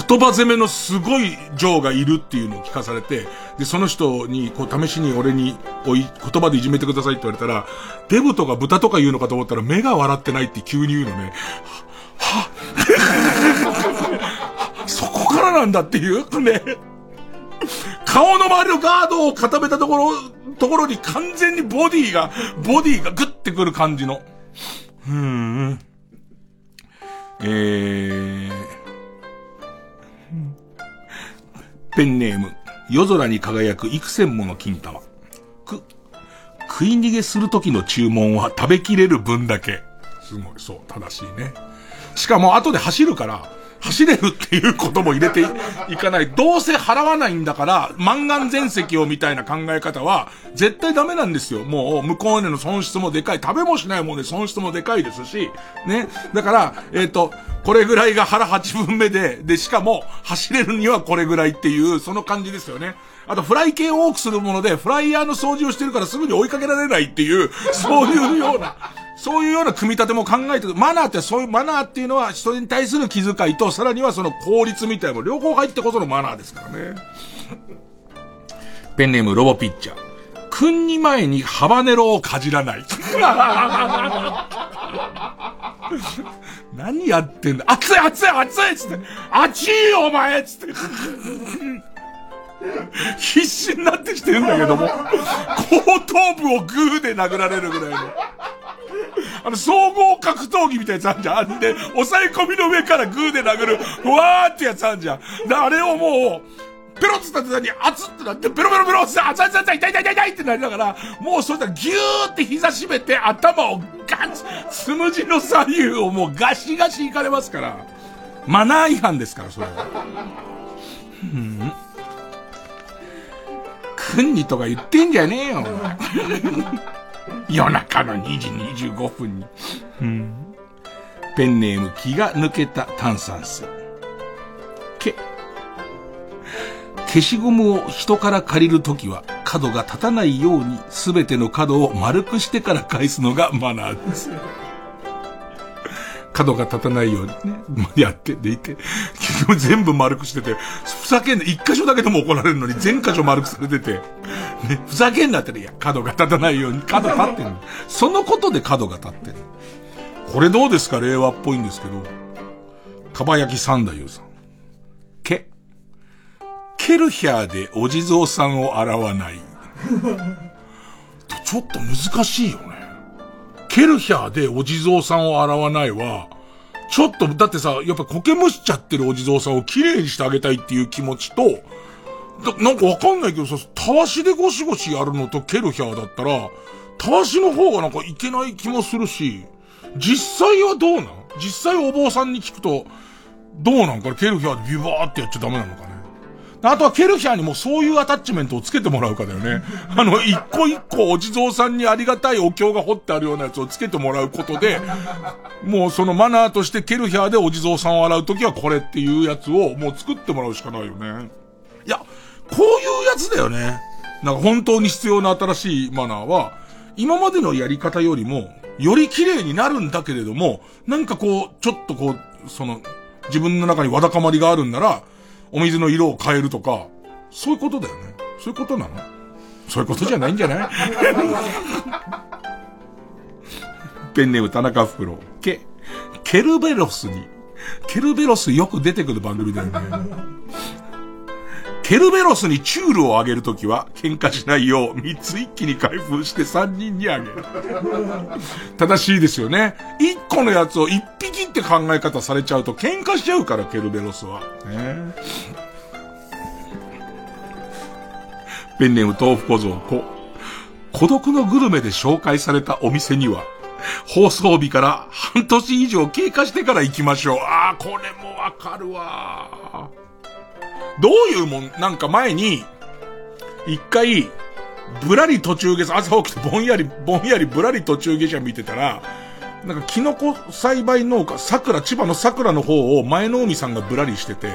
言葉攻めのすごい上がいるっていうのを聞かされて、で、その人に、こう、試しに俺に、おい、言葉でいじめてくださいって言われたら、デブとか豚とか言うのかと思ったら、目が笑ってないって急に言うのね。そこからなんだっていう、ね。顔の周りのガードを固めたところ、ところに完全にボディが、ボディがグッてくる感じの。うーん。えー。ペンネーム、夜空に輝く幾千もの金玉。く、食い逃げする時の注文は食べきれる分だけ。すごい、そう、正しいね。しかも後で走るから、走れるっていうことも入れていかない。どうせ払わないんだから、満願全席をみたいな考え方は、絶対ダメなんですよ。もう、向こうへの損失もでかい。食べもしないもんで損失もでかいですし、ね。だから、えっ、ー、と、これぐらいが腹8分目で、で、しかも、走れるにはこれぐらいっていう、その感じですよね。あと、フライ系を多くするもので、フライヤーの掃除をしてるからすぐに追いかけられないっていう、そういうような、そういうような組み立ても考えてマナーってそういうマナーっていうのは人に対する気遣いと、さらにはその効率みたいなも両方入ってこそのマナーですからね。ペンネームロボピッチャー。君に前にハバネロをかじらない。何やってんだ熱い熱い熱いつって。熱いよお前つって。必死になってきてるんだけども、後頭部をグーで殴られるぐらいの。あの、総合格闘技みたいなやつあんじゃん。で、抑え込みの上からグーで殴る、ふわーってやつあんじゃん。あれをもう、ペロッつった途端に熱ってなって、ペロペロペロって熱々熱い痛い痛い痛い痛いってなりながら、もうそれでギューって膝締めて頭をガチ、つむじの左右をもうガシガシいかれますから。マナー違反ですから、それは。うん。くんにとか言ってんじゃねえよ。夜中の2時25分に。うん。ペンネーム気が抜けた炭酸水。け。消しゴムを人から借りるときは角が立たないように全ての角を丸くしてから返すのがマナーです。角が立たないようにね、やって、でいて、全部丸くしてて、ふざけんな、一箇所だけでも怒られるのに全箇所丸くされてて、ね、ふざけんなってね、いや、角が立たないように、角立ってんのそのことで角が立ってる。これどうですか令和っぽいんですけど。かば焼き三太夫さん。け。ケルヒャーでお地蔵さんを洗わない。ちょっと難しいよね。ケルヒャーでお地蔵さんを洗わないは、ちょっと、だってさ、やっぱ苔むしちゃってるお地蔵さんをきれいにしてあげたいっていう気持ちと、なんかわかんないけどさ、たわしでゴシゴシやるのとケルヒャーだったら、たわしの方がなんかいけない気もするし、実際はどうなん？実際お坊さんに聞くと、どうなんかケルヒャーでビュバーってやっちゃダメなのかねあとはケルヒャーにもそういうアタッチメントをつけてもらうかだよね。あの、一個一個お地蔵さんにありがたいお経が彫ってあるようなやつをつけてもらうことで、もうそのマナーとしてケルヒャーでお地蔵さんを洗うときはこれっていうやつをもう作ってもらうしかないよね。いや、こういうやつだよね。なんか本当に必要な新しいマナーは、今までのやり方よりも、より綺麗になるんだけれども、なんかこう、ちょっとこう、その、自分の中にわだかまりがあるんなら、お水の色を変えるとか、そういうことだよね。そういうことなの？そういうことじゃないんじゃない？ペンネーム田中袋。ケ、ケルベロスに。ケルベロスよく出てくる番組だよね。ケルベロスにチュールをあげるときは、喧嘩しないよう、三つ一気に開封して三人にあげる。正しいですよね。一個のやつを一匹って考え方されちゃうと喧嘩しちゃうから、ケルベロスは。ね、ペンネーム豆腐小僧、こ、孤独のグルメで紹介されたお店には、放送日から半年以上経過してから行きましょう。ああ、これもわかるわ。どういうもん、なんか前に、一回、ぶらり途中下車、朝起きてぼんやり、ぼんやりぶらり途中下車見てたら、なんかキノコ栽培農家、桜、千葉の桜の方を前の海さんがぶらりしてて、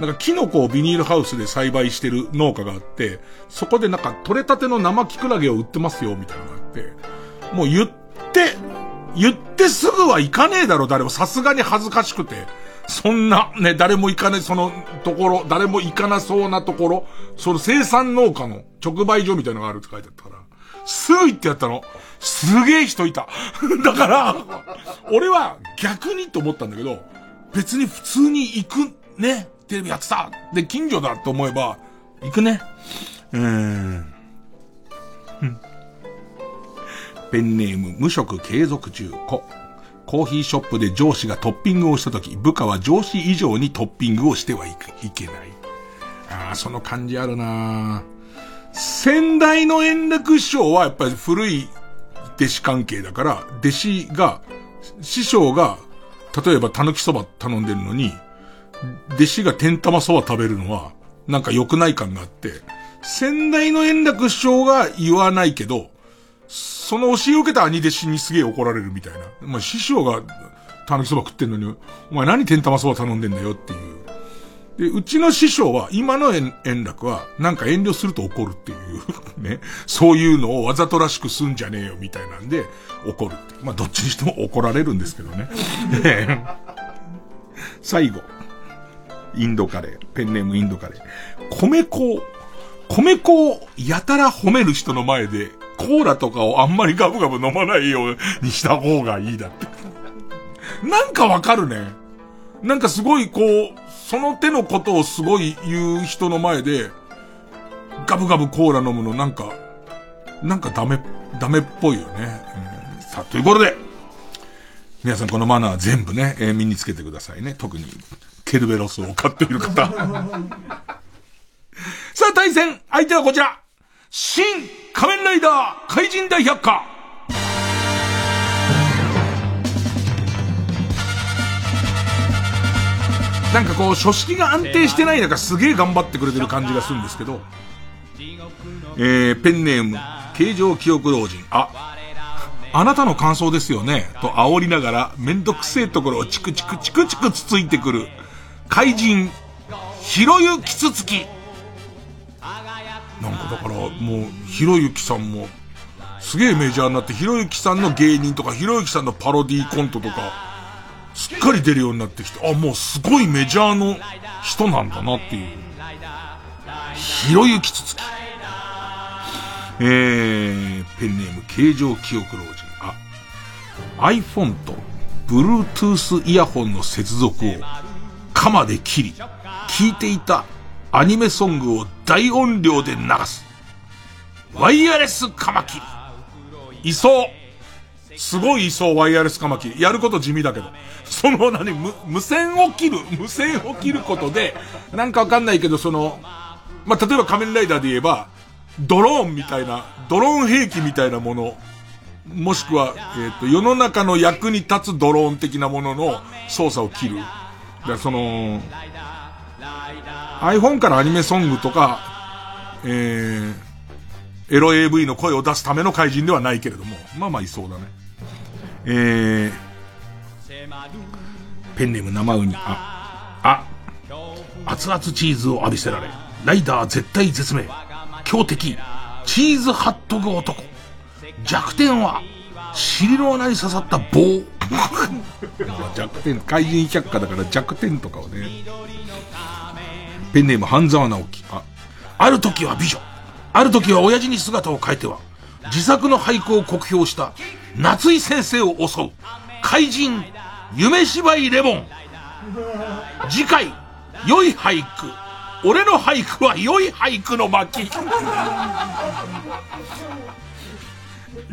なんかキノコをビニールハウスで栽培してる農家があって、そこでなんか取れたての生キクラゲを売ってますよ、みたいなのがあって、もう言って、言ってすぐは行かねえだろ、誰も。さすがに恥ずかしくて。そんな、ね、誰も行かない、そのところ、誰も行かなそうなところ、その生産農家の直売所みたいのがあるって書いてあったから、すぐ行ってやったの。すげえ人いた。だから、俺は逆にと思ったんだけど、別に普通に行く、ね、テレビやってた。で、近所だと思えば、行くね。うーん。ペンネーム無職継続中、子。コーヒーショップで上司がトッピングをしたとき、部下は上司以上にトッピングをしてはいけない。ああ、その感じあるな先代の円楽師匠はやっぱり古い弟子関係だから、弟子が、師匠が、例えばたぬきそば頼んでるのに、弟子が天玉そば食べるのは、なんか良くない感があって、先代の円楽師匠が言わないけど、その教えを受けた兄弟子にすげえ怒られるみたいな。まあ、師匠が、たぬきそば食ってんのに、お前何天玉そば頼んでんだよっていう。で、うちの師匠は、今の円楽は、なんか遠慮すると怒るっていう ね。そういうのをわざとらしくすんじゃねえよ、みたいなんで、怒るって。まあ、どっちにしても怒られるんですけどね。最後。インドカレー。ペンネームインドカレー。米粉米粉をやたら褒める人の前で、コーラとかをあんまりガブガブ飲まないようにした方がいいだって。なんかわかるね。なんかすごいこう、その手のことをすごい言う人の前で、ガブガブコーラ飲むのなんか、なんかダメ、ダメっぽいよね。うん、さあ、ということで、皆さんこのマナー全部ね、えー、身につけてくださいね。特に、ケルベロスを飼っている方。さあ、対戦、相手はこちら。新仮面ライダー怪人大百科なんかこう、書式が安定してない中すげえ頑張ってくれてる感じがするんですけど、えー、ペンネーム、形状記憶老人。あ、あなたの感想ですよね。と煽りながら、めんどくせえところをチクチクチクチクつついてくる、怪人、ひろゆきつつき。なんかだから、もう、ひろゆきさんも、すげえメジャーになって、ひろゆきさんの芸人とか、ひろゆきさんのパロディーコントとか、すっかり出るようになってきて、あ、もうすごいメジャーの人なんだなっていう。ひろゆきつつき。えー、ペンネーム、形状記憶老人。あ、iPhone と Bluetooth イヤホンの接続を、鎌で切り、聞いていたアニメソングを大音量で流す。ワイヤレスカマキリ。いそう。すごいいそう、ワイヤレスカマキリ。やること地味だけど。その何、無、無線を切る、無線を切ることで、なんかわかんないけど、その、まあ、例えば仮面ライダーで言えば、ドローンみたいな、ドローン兵器みたいなもの、もしくは、えっ、ー、と、世の中の役に立つドローン的なものの操作を切る。だからその、iPhone からアニメソングとか、えー、エロ AV の声を出すための怪人ではないけれども、まあまあいそうだね。えー、ペンネーム生ウニ、あ、あ、熱々チーズを浴びせられ、ライダー絶対絶命、強敵、チーズハットグ男。弱点は、尻の穴に刺さった棒。弱点、怪人百科だから弱点とかをね。ペンネーム半沢直樹。あ、ある時は美女。ある時は親父に姿を変えては、自作の俳句を酷評した夏井先生を襲う怪人夢芝居レモン。次回、良い俳句。俺の俳句は良い俳句の巻。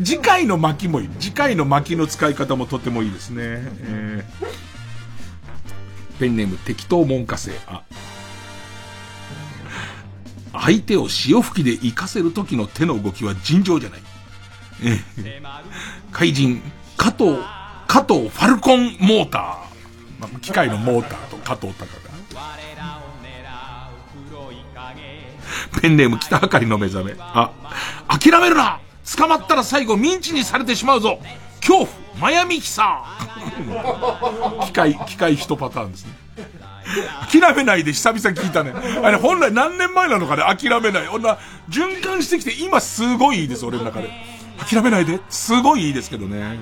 次回の巻もいい。次回の巻の使い方もとてもいいですね。えー、ペンネーム適当門下生。あ、相手を潮吹きで活かせる時の手の動きは尋常じゃない。怪人、加藤、加藤ファルコンモーター。まあ、機械のモーターと加藤隆が。ペンネーム北はかりの目覚め。あ、諦めるな捕まったら最後ミンチにされてしまうぞ恐怖マヤミキサー 機械、機械一パターンですね。諦めないで久々聞いたね。あれ本来何年前なのかね、諦めない。女、循環してきて今すごいいいです、俺の中で。諦めないで。すごいいいですけどね。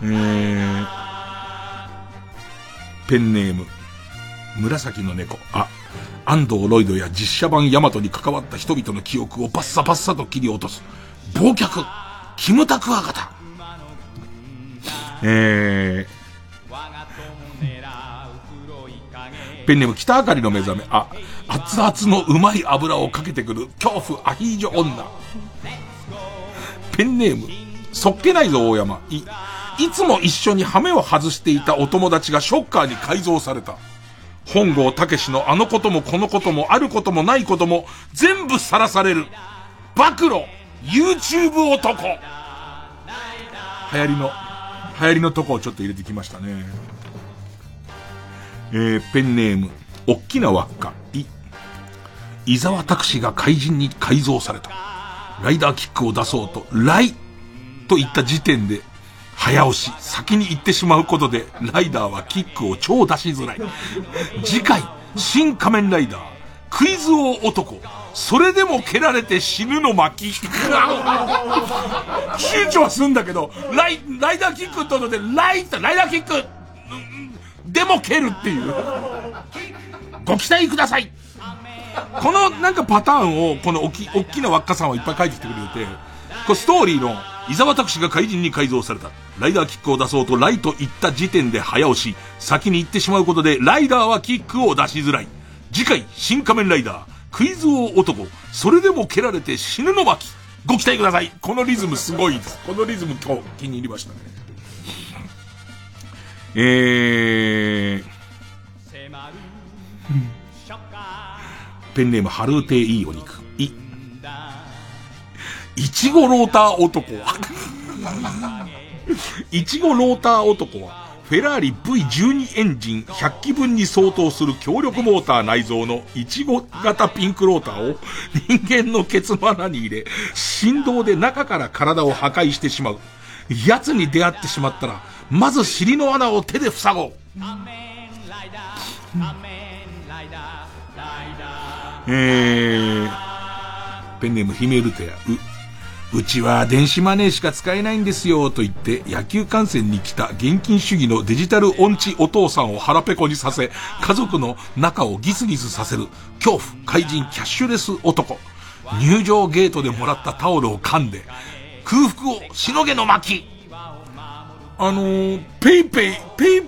えー、ペンネーム、紫の猫。あ、安藤ロイドや実写版ヤマトに関わった人々の記憶をバッサバッサと切り落とす。忘却、キムタクワガタ。えー、ペンネーム北あかりの目覚め。あ、熱々のうまい油をかけてくる恐怖アヒージョ女。ペンネーム、そっけないぞ大山。い、いつも一緒にハメを外していたお友達がショッカーに改造された。本郷武史のあのこともこのこともあることもないことも全部さらされる。暴露 !YouTube 男流行りの、流行りのとこをちょっと入れてきましたね。えー、ペンネーム、おっきな輪っか、い。伊沢拓司が怪人に改造された。ライダーキックを出そうと、ライと言った時点で、早押し、先に行ってしまうことで、ライダーはキックを超出しづらい。次回、新仮面ライダー、クイズ王男、それでも蹴られて死ぬの巻。躊躇はするんだけど、ライ、ライダーキックってことで、ライライダーキック、でも蹴るっていう。ご期待くださいこのなんかパターンを、この大き、大きな輪っかさんはいっぱい書いてきてくれて、これストーリーの、伊沢拓司が怪人に改造された。ライダーキックを出そうとライト行った時点で早押し、先に行ってしまうことで、ライダーはキックを出しづらい。次回、新仮面ライダー、クイズ王男、それでも蹴られて死ぬの巻。ご期待ください。このリズムすごいです。このリズム今日気に入りましたね。えー、ペンネーム、ハルーテいいお肉。い。いちごローター男はいちごローター男は、フェラーリ V12 エンジン100機分に相当する強力モーター内蔵のいちご型ピンクローターを人間のケツの穴に入れ、振動で中から体を破壊してしまう。奴に出会ってしまったら、まず尻の穴を手で塞ごう。えー、ペンネームヒメルテア、う、うちは電子マネーしか使えないんですよ、と言って野球観戦に来た現金主義のデジタル音痴お父さんを腹ペコにさせ、家族の中をギスギスさせる、恐怖、怪人、キャッシュレス男。入場ゲートでもらったタオルを噛んで、空腹をしのげの巻。あのー、ペイペイ、ペイ、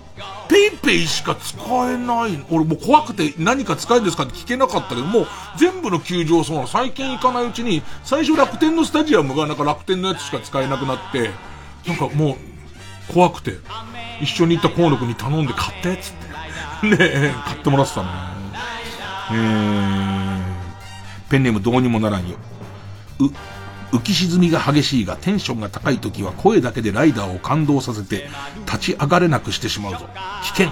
ペイペイしか使えない。俺もう怖くて何か使えるんですかって聞けなかったけど、も全部の球場そうなの。最近行かないうちに、最初楽天のスタジアムがなんか楽天のやつしか使えなくなって、なんかもう、怖くて、一緒に行った河野くんに頼んで買ってっつって。ね、買ってもらってたね。えー、ペンネームどうにもならんよ。う、浮き沈みが激しいがテンションが高い時は声だけでライダーを感動させて立ち上がれなくしてしまうぞ。危険。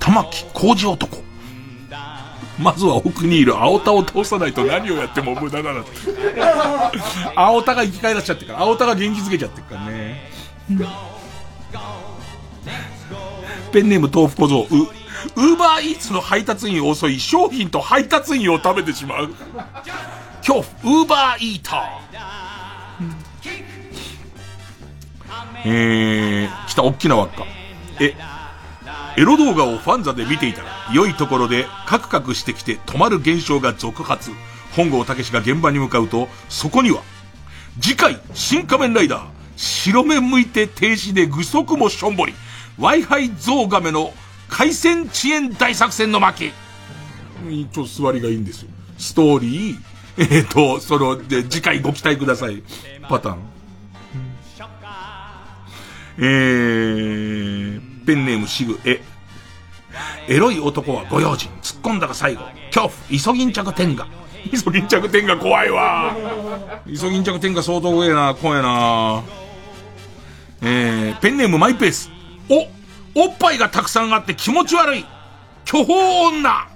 玉木工事男。まずは奥にいる青田を倒さないと何をやっても無駄だなって。青田が生き返らしちゃってから、青田が元気づけちゃってからね。ペンネーム豆腐小僧、ウーバーイーツの配達員遅い商品と配達員を食べてしまう。恐怖、ウーバーイーター。えー、来た大きな輪っか。え、エロ動画をファンザで見ていたら、良いところでカクカクしてきて止まる現象が続発。本郷武が現場に向かうと、そこには、次回、新仮面ライダー、白目向いて停止で具足もしょんぼり、Wi-Fi ゾウガメの回線遅延大作戦の負け。ちょっと座りがいいんですよ。ストーリー、えっ、ー、と、その、で、次回ご期待ください。パターン。えー、ペンネームシグ、え、エロい男はご用心。突っ込んだが最後。恐怖、イソギンチャク天下。イソギンチャク天下怖いわ。イソギンチャク天下相当怖えな、怖えな。えー、ペンネームマイペース。お、おっぱいがたくさんあって気持ち悪い。巨峰女。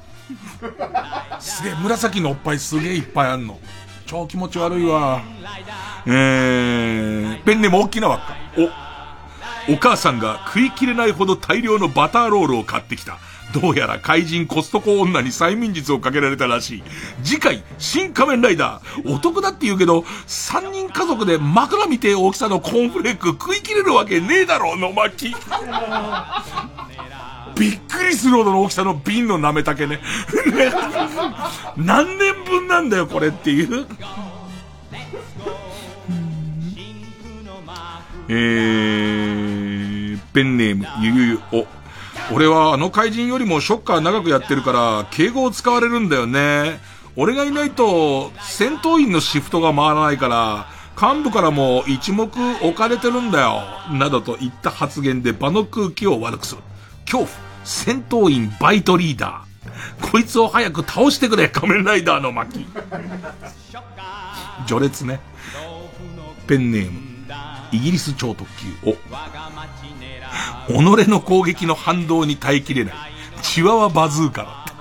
すげえ、紫のおっぱいすげえいっぱいあんの。超気持ち悪いわ。えー、ペンネも大きな輪っか。お、お母さんが食い切れないほど大量のバターロールを買ってきた。どうやら怪人コストコ女に催眠術をかけられたらしい。次回、新仮面ライダー。お得だって言うけど、三人家族で枕みてえ大きさのコーンフレーク食い切れるわけねえだろ、の巻。びっくりするほどの大きさの瓶の舐めたけね。何年分なんだよ、これっていう。えー、ペンネーム、ゆゆゆ、お。俺はあの怪人よりもショッカー長くやってるから、敬語を使われるんだよね。俺がいないと、戦闘員のシフトが回らないから、幹部からも一目置かれてるんだよ。などと言った発言で場の空気を悪くする。恐怖。戦闘員バイトリーダー。こいつを早く倒してくれ、仮面ライダーの巻。序列ね。ペンネーム、イギリス超特急。お。己の攻撃の反動に耐えきれない。チワワバズーカだった。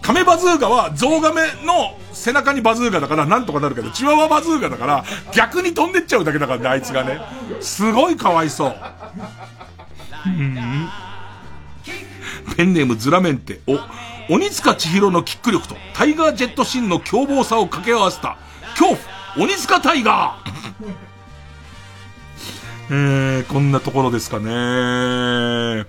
カメバズーカはゾウガメの背中にバズーカだからなんとかなるけど、チワワバズーカだから逆に飛んでっちゃうだけだからね、あいつがね。すごいかわいそう。ペンネームズラメンテ。お、鬼塚千尋のキック力とタイガージェットシンの凶暴さを掛け合わせた恐怖鬼塚タイガー えー、こんなところですかね。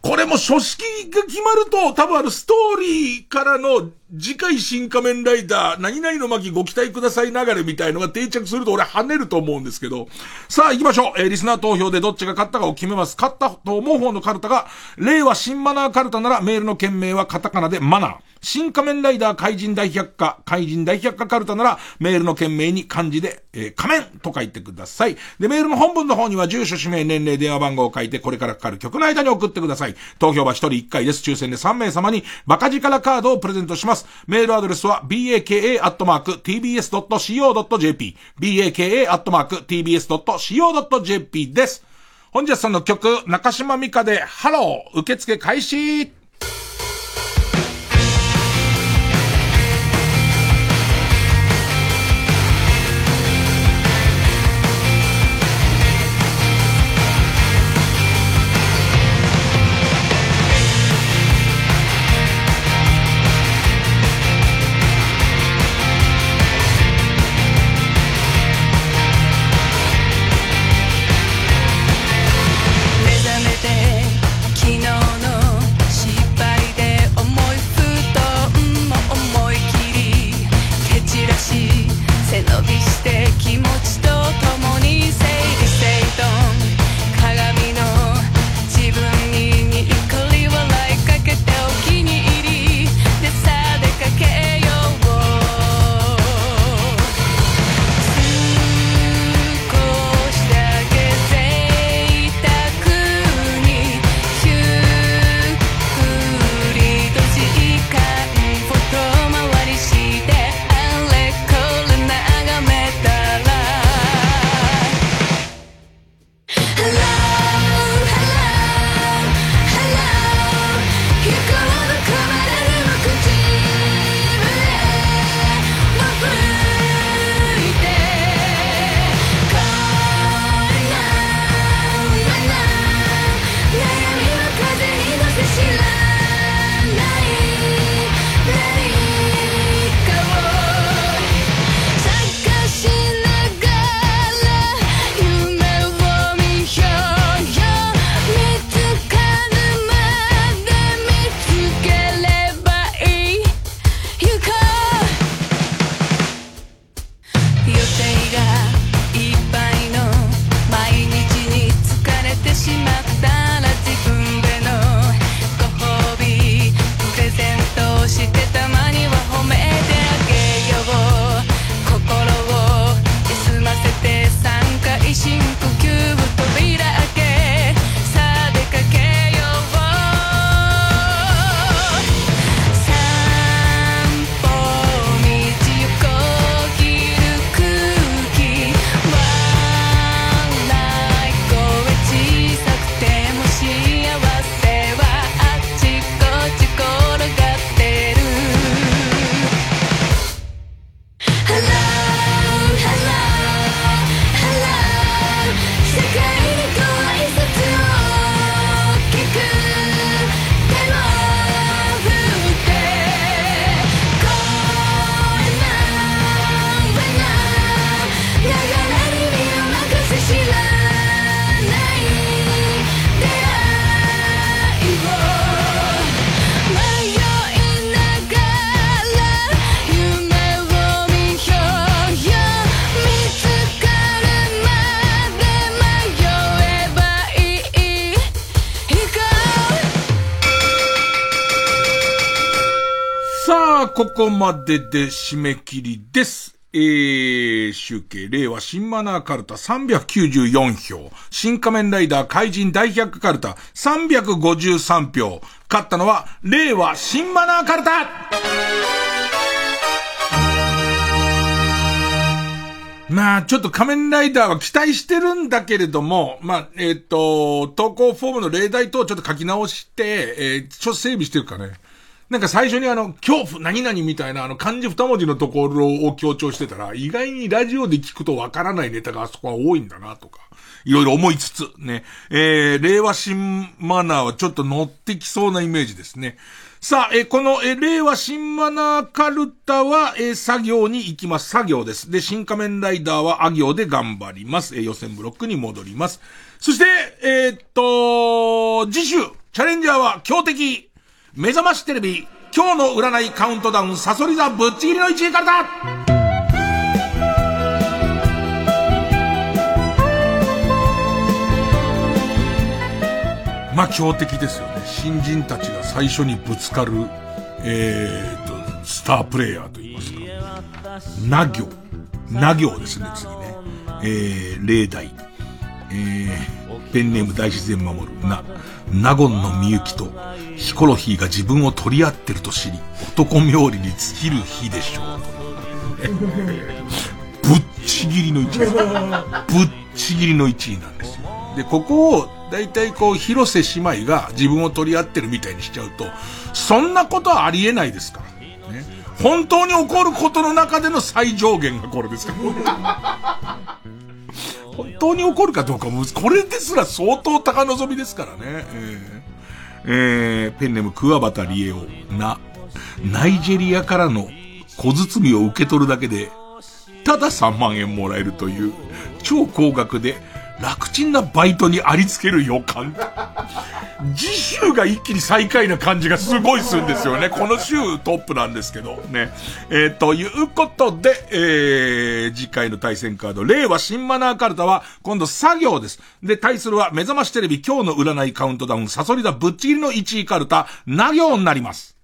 これも書式が決まると、多分あるストーリーからの次回新仮面ライダー、何々の巻ご期待ください流れみたいのが定着すると俺跳ねると思うんですけど。さあ行きましょう。えー、リスナー投票でどっちが勝ったかを決めます。勝ったと思う方のカルタが、令和新マナーカルタならメールの件名はカタカナでマナー。新仮面ライダー怪人大百科、怪人大百科カルタなら、メールの件名に漢字で、えー、仮面と書いてください。で、メールの本文の方には住所、氏名、年齢、電話番号を書いて、これからかかる曲の間に送ってください。投票は1人1回です。抽選で3名様に、バカ力カードをプレゼントします。メールアドレスは、baka.tbs.co.jp、baka.tbs.co.jp です。本日さんの曲、中島美嘉で、ハロー、受付開始。までで締め切りです。えー、集計、令和新マナーカルタ394票、新仮面ライダー怪人大百科カルタ353票、勝ったのは、令和新マナーカルタまあ、ちょっと仮面ライダーは期待してるんだけれども、まあ、えっ、ー、と、投稿フォームの例題等をちょっと書き直して、えー、ちょっと整備してるかね。なんか最初にあの、恐怖何々みたいなあの漢字二文字のところを強調してたら、意外にラジオで聞くとわからないネタがあそこは多いんだなとか、いろいろ思いつつ、ね、えー、令和新マナーはちょっと乗ってきそうなイメージですね。さあ、えこの、え令和新マナーカルタは、え作業に行きます。作業です。で、新仮面ライダーはあ行で頑張ります。え予選ブロックに戻ります。そして、えー、っと、次週、チャレンジャーは強敵。目覚ましテレビ、今日の占いカウントダウン、サソリ座ぶっちぎりの1位からだまあ強敵ですよね。新人たちが最初にぶつかる、えーと、スタープレイヤーと言いますか。な行。な行ですね、次ね。えー、例題。えー、ペンネーム大自然守る。な、納言のみゆきと、ヒコロヒーが自分を取り合ってると知り、男冥利に尽きる日でしょう。ぶっちぎりの1位。ぶっちぎりの1位なんですよ。で、ここを、だいたいこう、広瀬姉妹が自分を取り合ってるみたいにしちゃうと、そんなことはありえないですから。ね。本当に起こることの中での最上限がこれですから。本当に起こるかどうかも、これですら相当高望みですからね。えーえー、ペンネーム桑畑理恵を、な、ナイジェリアからの小包を受け取るだけで、ただ3万円もらえるという、超高額で、楽ちんなバイトにありつける予感。次週が一気に最下位な感じがすごいするんですよね。この週トップなんですけどね。えー、ということで、えー、次回の対戦カード、令和新マナーカルタは、今度作業です。で、対するは、目覚ましテレビ今日の占いカウントダウン、サソリダぶっちぎりの1位カルタ、な行になります。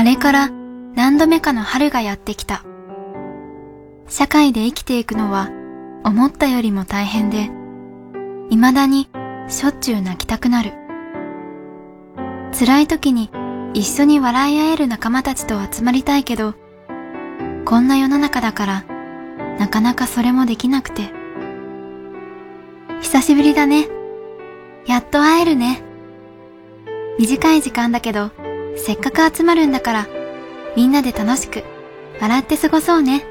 あれから何度目かの春がやってきた。社会で生きていくのは思ったよりも大変で、未だにしょっちゅう泣きたくなる。辛い時に一緒に笑い合える仲間たちと集まりたいけど、こんな世の中だからなかなかそれもできなくて。久しぶりだね。やっと会えるね。短い時間だけど、せっかく集まるんだから、みんなで楽しく、笑って過ごそうね。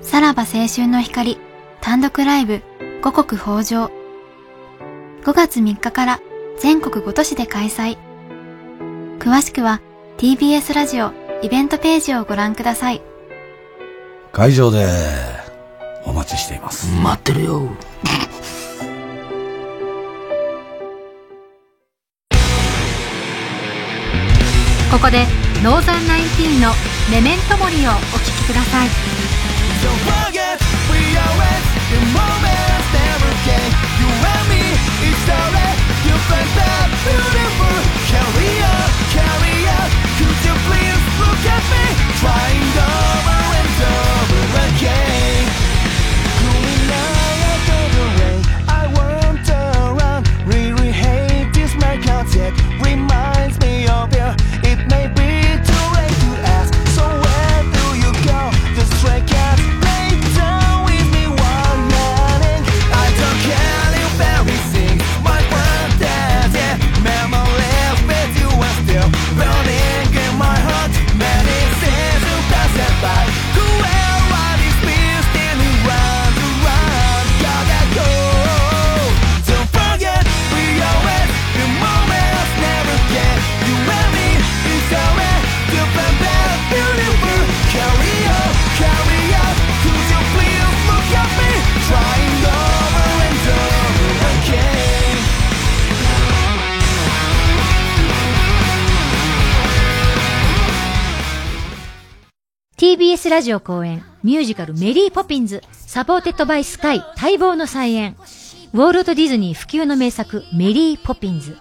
さらば青春の光、単独ライブ、五穀豊穣。5月3日から全国5都市で開催。詳しくは TBS ラジオイベントページをご覧ください。会場でお待ちしています。待ってるよ。ここでノーザンナインティーンの「メメントモリ」をお聴きください。Trying TBS ラジオ後援ミュージカルメリーポピンズ supported by SKY 待望の再演。ウォールト・ディズニー不朽の名作メリーポピンズ。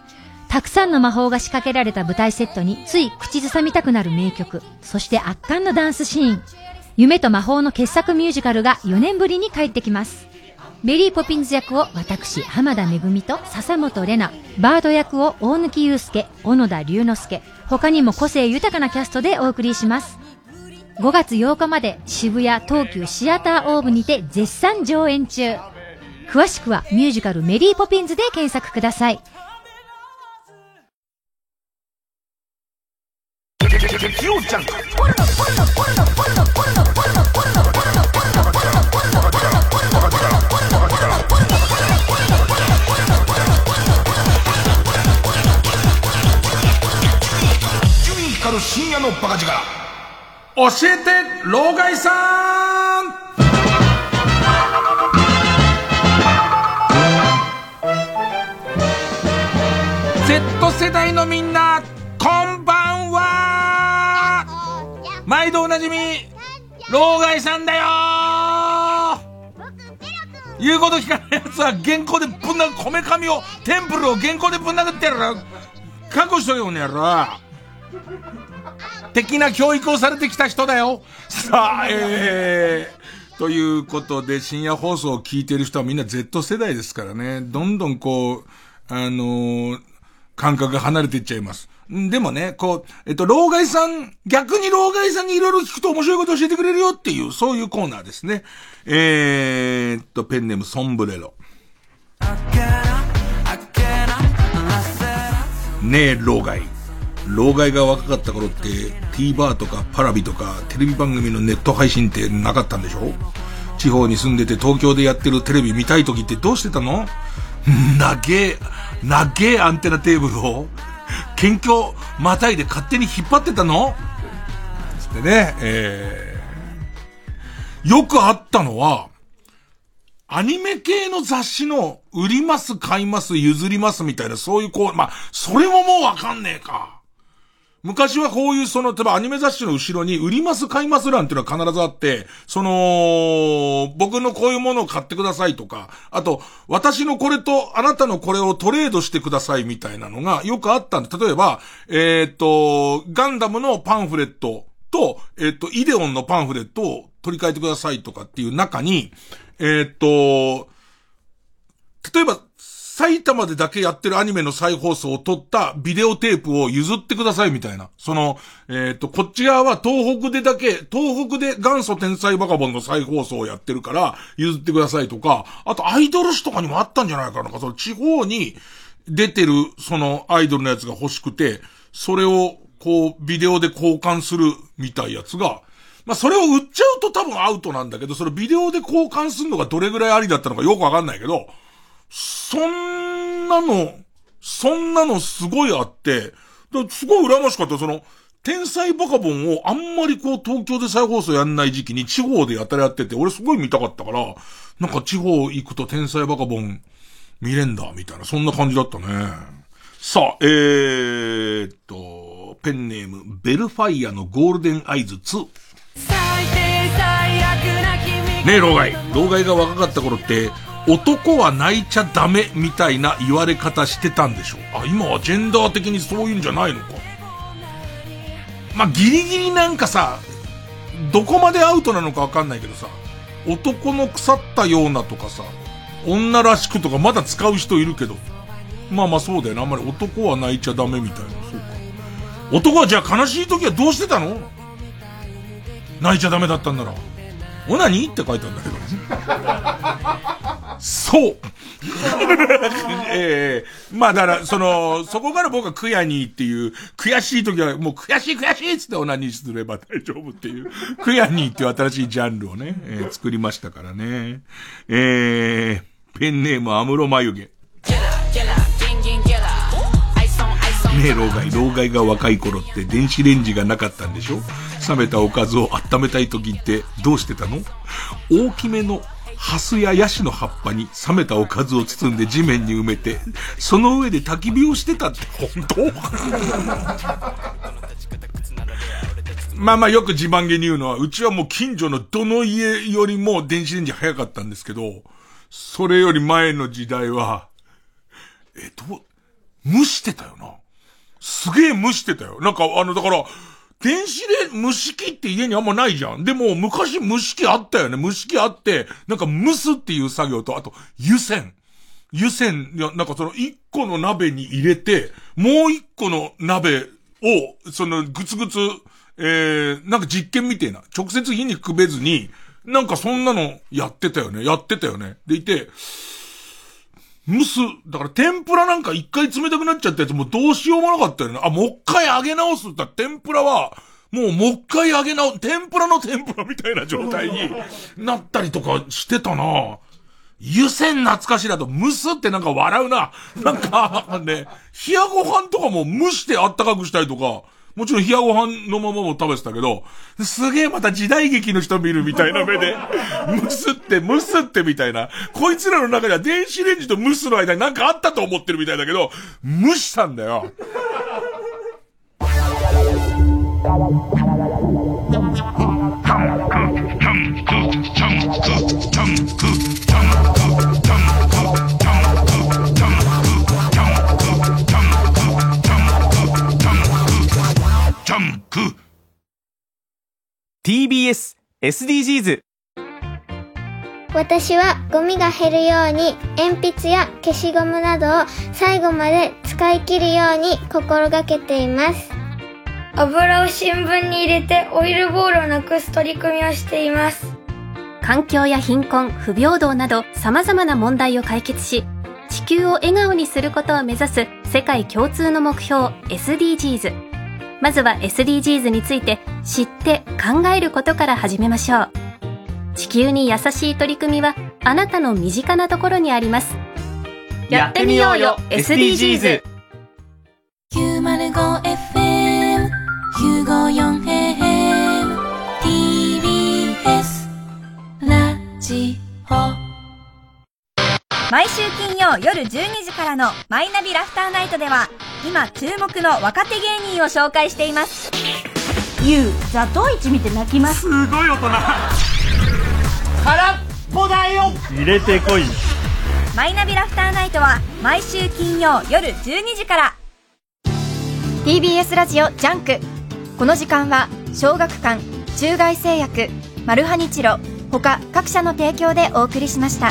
たくさんの魔法が仕掛けられた舞台セットについ口ずさみたくなる名曲。そして圧巻のダンスシーン。夢と魔法の傑作ミュージカルが4年ぶりに帰ってきます。メリーポピンズ役を私濱田めぐみと笹本玲奈バード役を大貫勇輔小野田龍之介他にも個性豊かなキャストでお送りします。5月8日まで渋谷東急シアターオーブにて絶賛上演中。詳しくはミュージカルメリーポピンズで検索ください。伊集院光る深夜のバカ力。教えて老害さん。世代のみんなこんばんは。毎度おなじみ老害さんだよ。言うこと聞かない奴は原稿でぶん殴こめかみをテンプルを原稿でぶん殴ってやる。覚悟しとけよこの野郎。的な教育をされてきた人だよ。さあ、えー、ということで深夜放送を聞いてる人はみんな Z 世代ですからね。どんどんこう、あのー、感覚が離れていっちゃいます。でもね、こう、えっと、老害さん、逆に老害さんにいろいろ聞くと面白いこと教えてくれるよっていう、そういうコーナーですね。えー、っと、ペンネームソンブレロ。ねえ、老害。老害が若かった頃って TVer とかパラビとかテレビ番組のネット配信ってなかったんでしょ？地方に住んでて東京でやってるテレビ見たい時ってどうしてたの？なげえ、なげえアンテナテーブルを県境またいで勝手に引っ張ってたの？つってね、えー、よくあったのは、アニメ系の雑誌の売ります、買います、譲りますみたいな、そういうこう、まあ、それももうわかんねえか。昔はこういうその、例えばアニメ雑誌の後ろに売ります買います欄っていうのは必ずあって、その、僕のこういうものを買ってくださいとか、あと、私のこれとあなたのこれをトレードしてくださいみたいなのがよくあったんで、例えば、えー、っと、ガンダムのパンフレットと、えー、っと、イデオンのパンフレットを取り替えてくださいとかっていう中に、えー、っと、例えば、埼玉でだけやってるアニメの再放送を撮ったビデオテープを譲ってくださいみたいな。その、えっ、と、こっち側は東北でだけ、東北で元祖天才バカボンの再放送をやってるから譲ってくださいとか、あとアイドル誌とかにもあったんじゃないかな。その地方に出てるそのアイドルのやつが欲しくて、それをこうビデオで交換するみたいやつが、まあ、それを売っちゃうと多分アウトなんだけど、それビデオで交換するのがどれぐらいありだったのかよくわかんないけど、そんなの、そんなのすごいあって、すごい羨ましかった。その、天才バカボンをあんまりこう東京で再放送やんない時期に地方でやたらやってて、俺すごい見たかったから、なんか地方行くと天才バカボン見れんだ、みたいな、そんな感じだったね。さあ、えーっと、ペンネーム、ベルファイアのゴールデンアイズ2。ねえ、老害。老害が若かった頃って、男は泣いちゃダメみたいな言われ方してたんでしょあ、今はジェンダー的にそういうんじゃないのか。まあ、ギリギリなんかさ、どこまでアウトなのかわかんないけどさ、男の腐ったようなとかさ、女らしくとかまだ使う人いるけど、まあまあそうだよな。あんまり男は泣いちゃダメみたいな。そうか。男はじゃあ悲しい時はどうしてたの？泣いちゃダメだったんなら。オナニーって書いてあるんだけど。そう。ええー、まあだから、その、そこから僕は悔やにっていう、悔しい時はもう悔しい悔しいっつってオナニーすれば大丈夫っていう、悔やにっていう新しいジャンルをね、えー、作りましたからね。えー、ペンネームアムロ眉毛。ねえ、老害。老害が若い頃って電子レンジがなかったんでしょ？冷めたおかずを温めたい時ってどうしてたの？大きめのハスやヤシの葉っぱに冷めたおかずを包んで地面に埋めて、その上で焚き火をしてたって本当？まあまあよく自慢げに言うのは、うちはもう近所のどの家よりも電子レンジ早かったんですけど、それより前の時代は、え、どう、蒸してたよな。すげえ蒸してたよ。なんかあの、だから、電子レン、蒸し器って家にあんまないじゃん。でも、昔蒸し器あったよね。蒸し器あって、なんか蒸すっていう作業と、あと、湯煎。湯煎、なんかその一個の鍋に入れて、もう一個の鍋を、そのぐつぐつ、えー、なんか実験みてえな。直接火にくべずに、なんかそんなのやってたよね。やってたよね。でいて、蒸す。だから天ぷらなんか一回冷たくなっちゃったやつもうどうしようもなかったよね。あ、もう一回揚げ直すったら天ぷらは、もうもう一回揚げ直、天ぷらの天ぷらみたいな状態になったりとかしてたな湯煎懐かしいだと、蒸すってなんか笑うな。なんか、ね、冷やご飯とかも蒸してあったかくしたりとか、もちろん冷やご飯のままも食べてたけど、すげえまた時代劇の人見るみたいな目で、むすって、むすってみたいな。こいつらの中では電子レンジと蒸すの間になんかあったと思ってるみたいだけど、蒸したんだよ。TBS SDGs 私はゴミが減るように鉛筆や消しゴムなどを最後まで使い切るように心がけています。油を新聞に入れてオイルボールをなくす取り組みをしています。環境や貧困、不平等など様々な問題を解決し地球を笑顔にすることを目指す世界共通の目標 SDGs まずは SDGs について知って考えることから始めましょう。地球に優しい取り組みはあなたの身近なところにあります。やってみようよ SDGs 905FM 954AM TBS ラジオ。毎週金曜夜12時からのマイナビラフターナイトでは今注目の若手芸人を紹介しています。ゆうザトウイチ見て泣きます。すごい大人。空っぽだよ。入れてこい。マイナビラフターナイトは毎週金曜夜12時から。TBS ラジオジャンク。この時間は小学館中外製薬マルハニチロ他各社の提供でお送りしました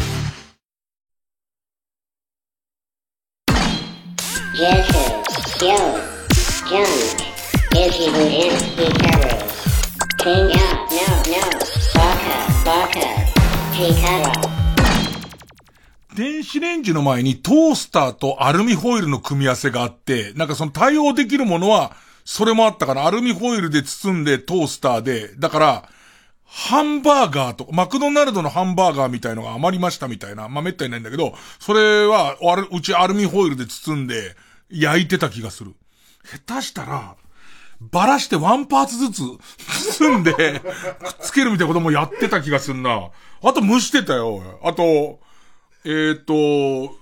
電子レンジの前にトースターとアルミホイルの組み合わせがあって、なんかその対応できるものは、それもあったから、アルミホイルで包んでトースターで、だから、ハンバーガーとか、マクドナルドのハンバーガーみたいのが余りましたみたいな、まあ、めったにないんだけど、それは、うちアルミホイルで包んで、焼いてた気がする。下手したら、ばらしてワンパーツずつ 包んで、くっつけるみたいなこともやってた気がすんな。あと蒸してたよ。あと、えっ、と、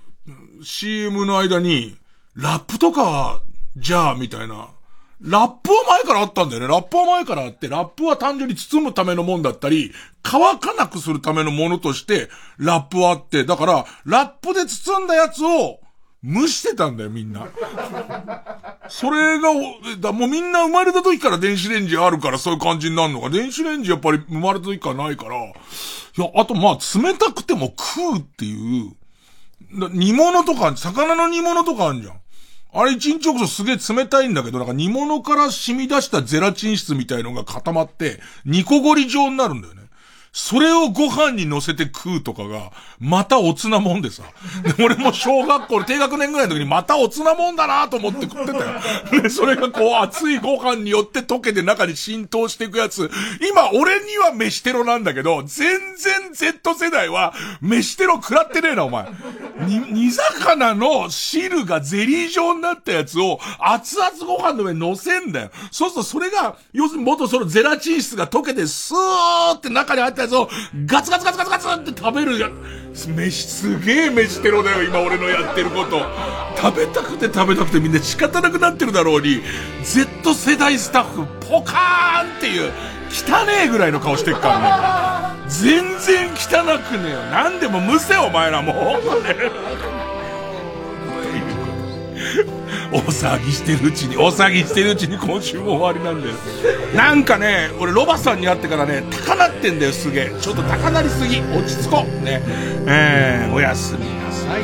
CM の間に、ラップとか、じゃあ、みたいな。ラップは前からあったんだよね。ラップは前からあって、ラップは単純に包むためのもんだったり、乾かなくするためのものとして、ラップはあって、だから、ラップで包んだやつを、蒸してたんだよ、みんな。それが、だもうみんな生まれた時から電子レンジあるからそういう感じになるのか。電子レンジやっぱり生まれた時からないから。いや、あとまあ、冷たくても食うっていう。煮物とか、魚の煮物とかあるじゃん。あれ一日置くとすげえ冷たいんだけど、なんか煮物から染み出したゼラチン質みたいのが固まって、煮こごり状になるんだよね。それをご飯に乗せて食うとかが、またおつなもんでさ。で俺も小学校低学年ぐらいの時にまたおつなもんだなと思って食ってたよ。で、それがこう熱いご飯によって溶けて中に浸透していくやつ。今俺には飯テロなんだけど、全然 Z 世代は飯テロ食らってねえなお前。に、煮魚の汁がゼリー状になったやつを熱々ご飯の上に乗せんだよ。そうするとそれが、要するに元そのゼラチン質が溶けてスーって中に入ったったやつをガツガツガツガツガツって食べるや、飯、すげえ飯テロだよ、今俺のやってること。食べたくて食べたくてみんな仕方なくなってるだろうに、Z 世代スタッフ、ポカーンっていう、汚ねえぐらいの顔してっからね。全然汚くねえよ。何でもむせお前らもう。大騒ぎしてるうちに、大騒ぎしてるうちに今週も終わりなんだよ。なんかね、俺ロバさんに会ってからね、高鳴ってんだよ、すげえ。ちょっと高鳴りすぎ。落ち着こう。ね。えー、おやすみなさい。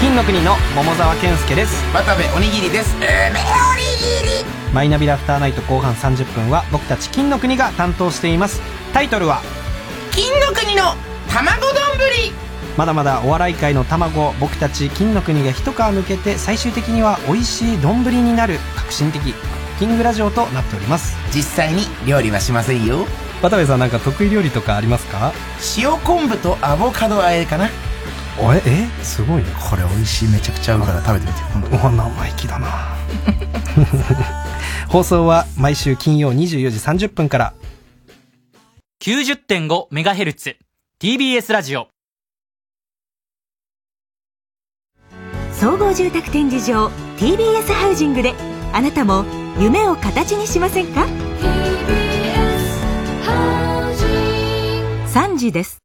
金の国の桃沢健介です渡部おにぎりです梅おにぎりマイナビラフターナイト後半30分は僕たち金の国が担当しています。タイトルは？金の国の卵丼。まだまだお笑い界の卵僕たち金の国が一皮抜けて最終的には美味しい丼になる。革新的。キングラジオとなっております。実際に料理はしませんよ。渡部さんなんか得意料理とかありますか？塩昆布とアボカド和えかなおええ？すごいね。これ美味しい。めちゃくちゃ合うから食べてみて。今度お生意気だな。放送は毎週金曜24時30分から。90.5MHz TBS ラジオ。総合住宅展示場 TBS ハウジングであなたも夢を形にしませんか？3時です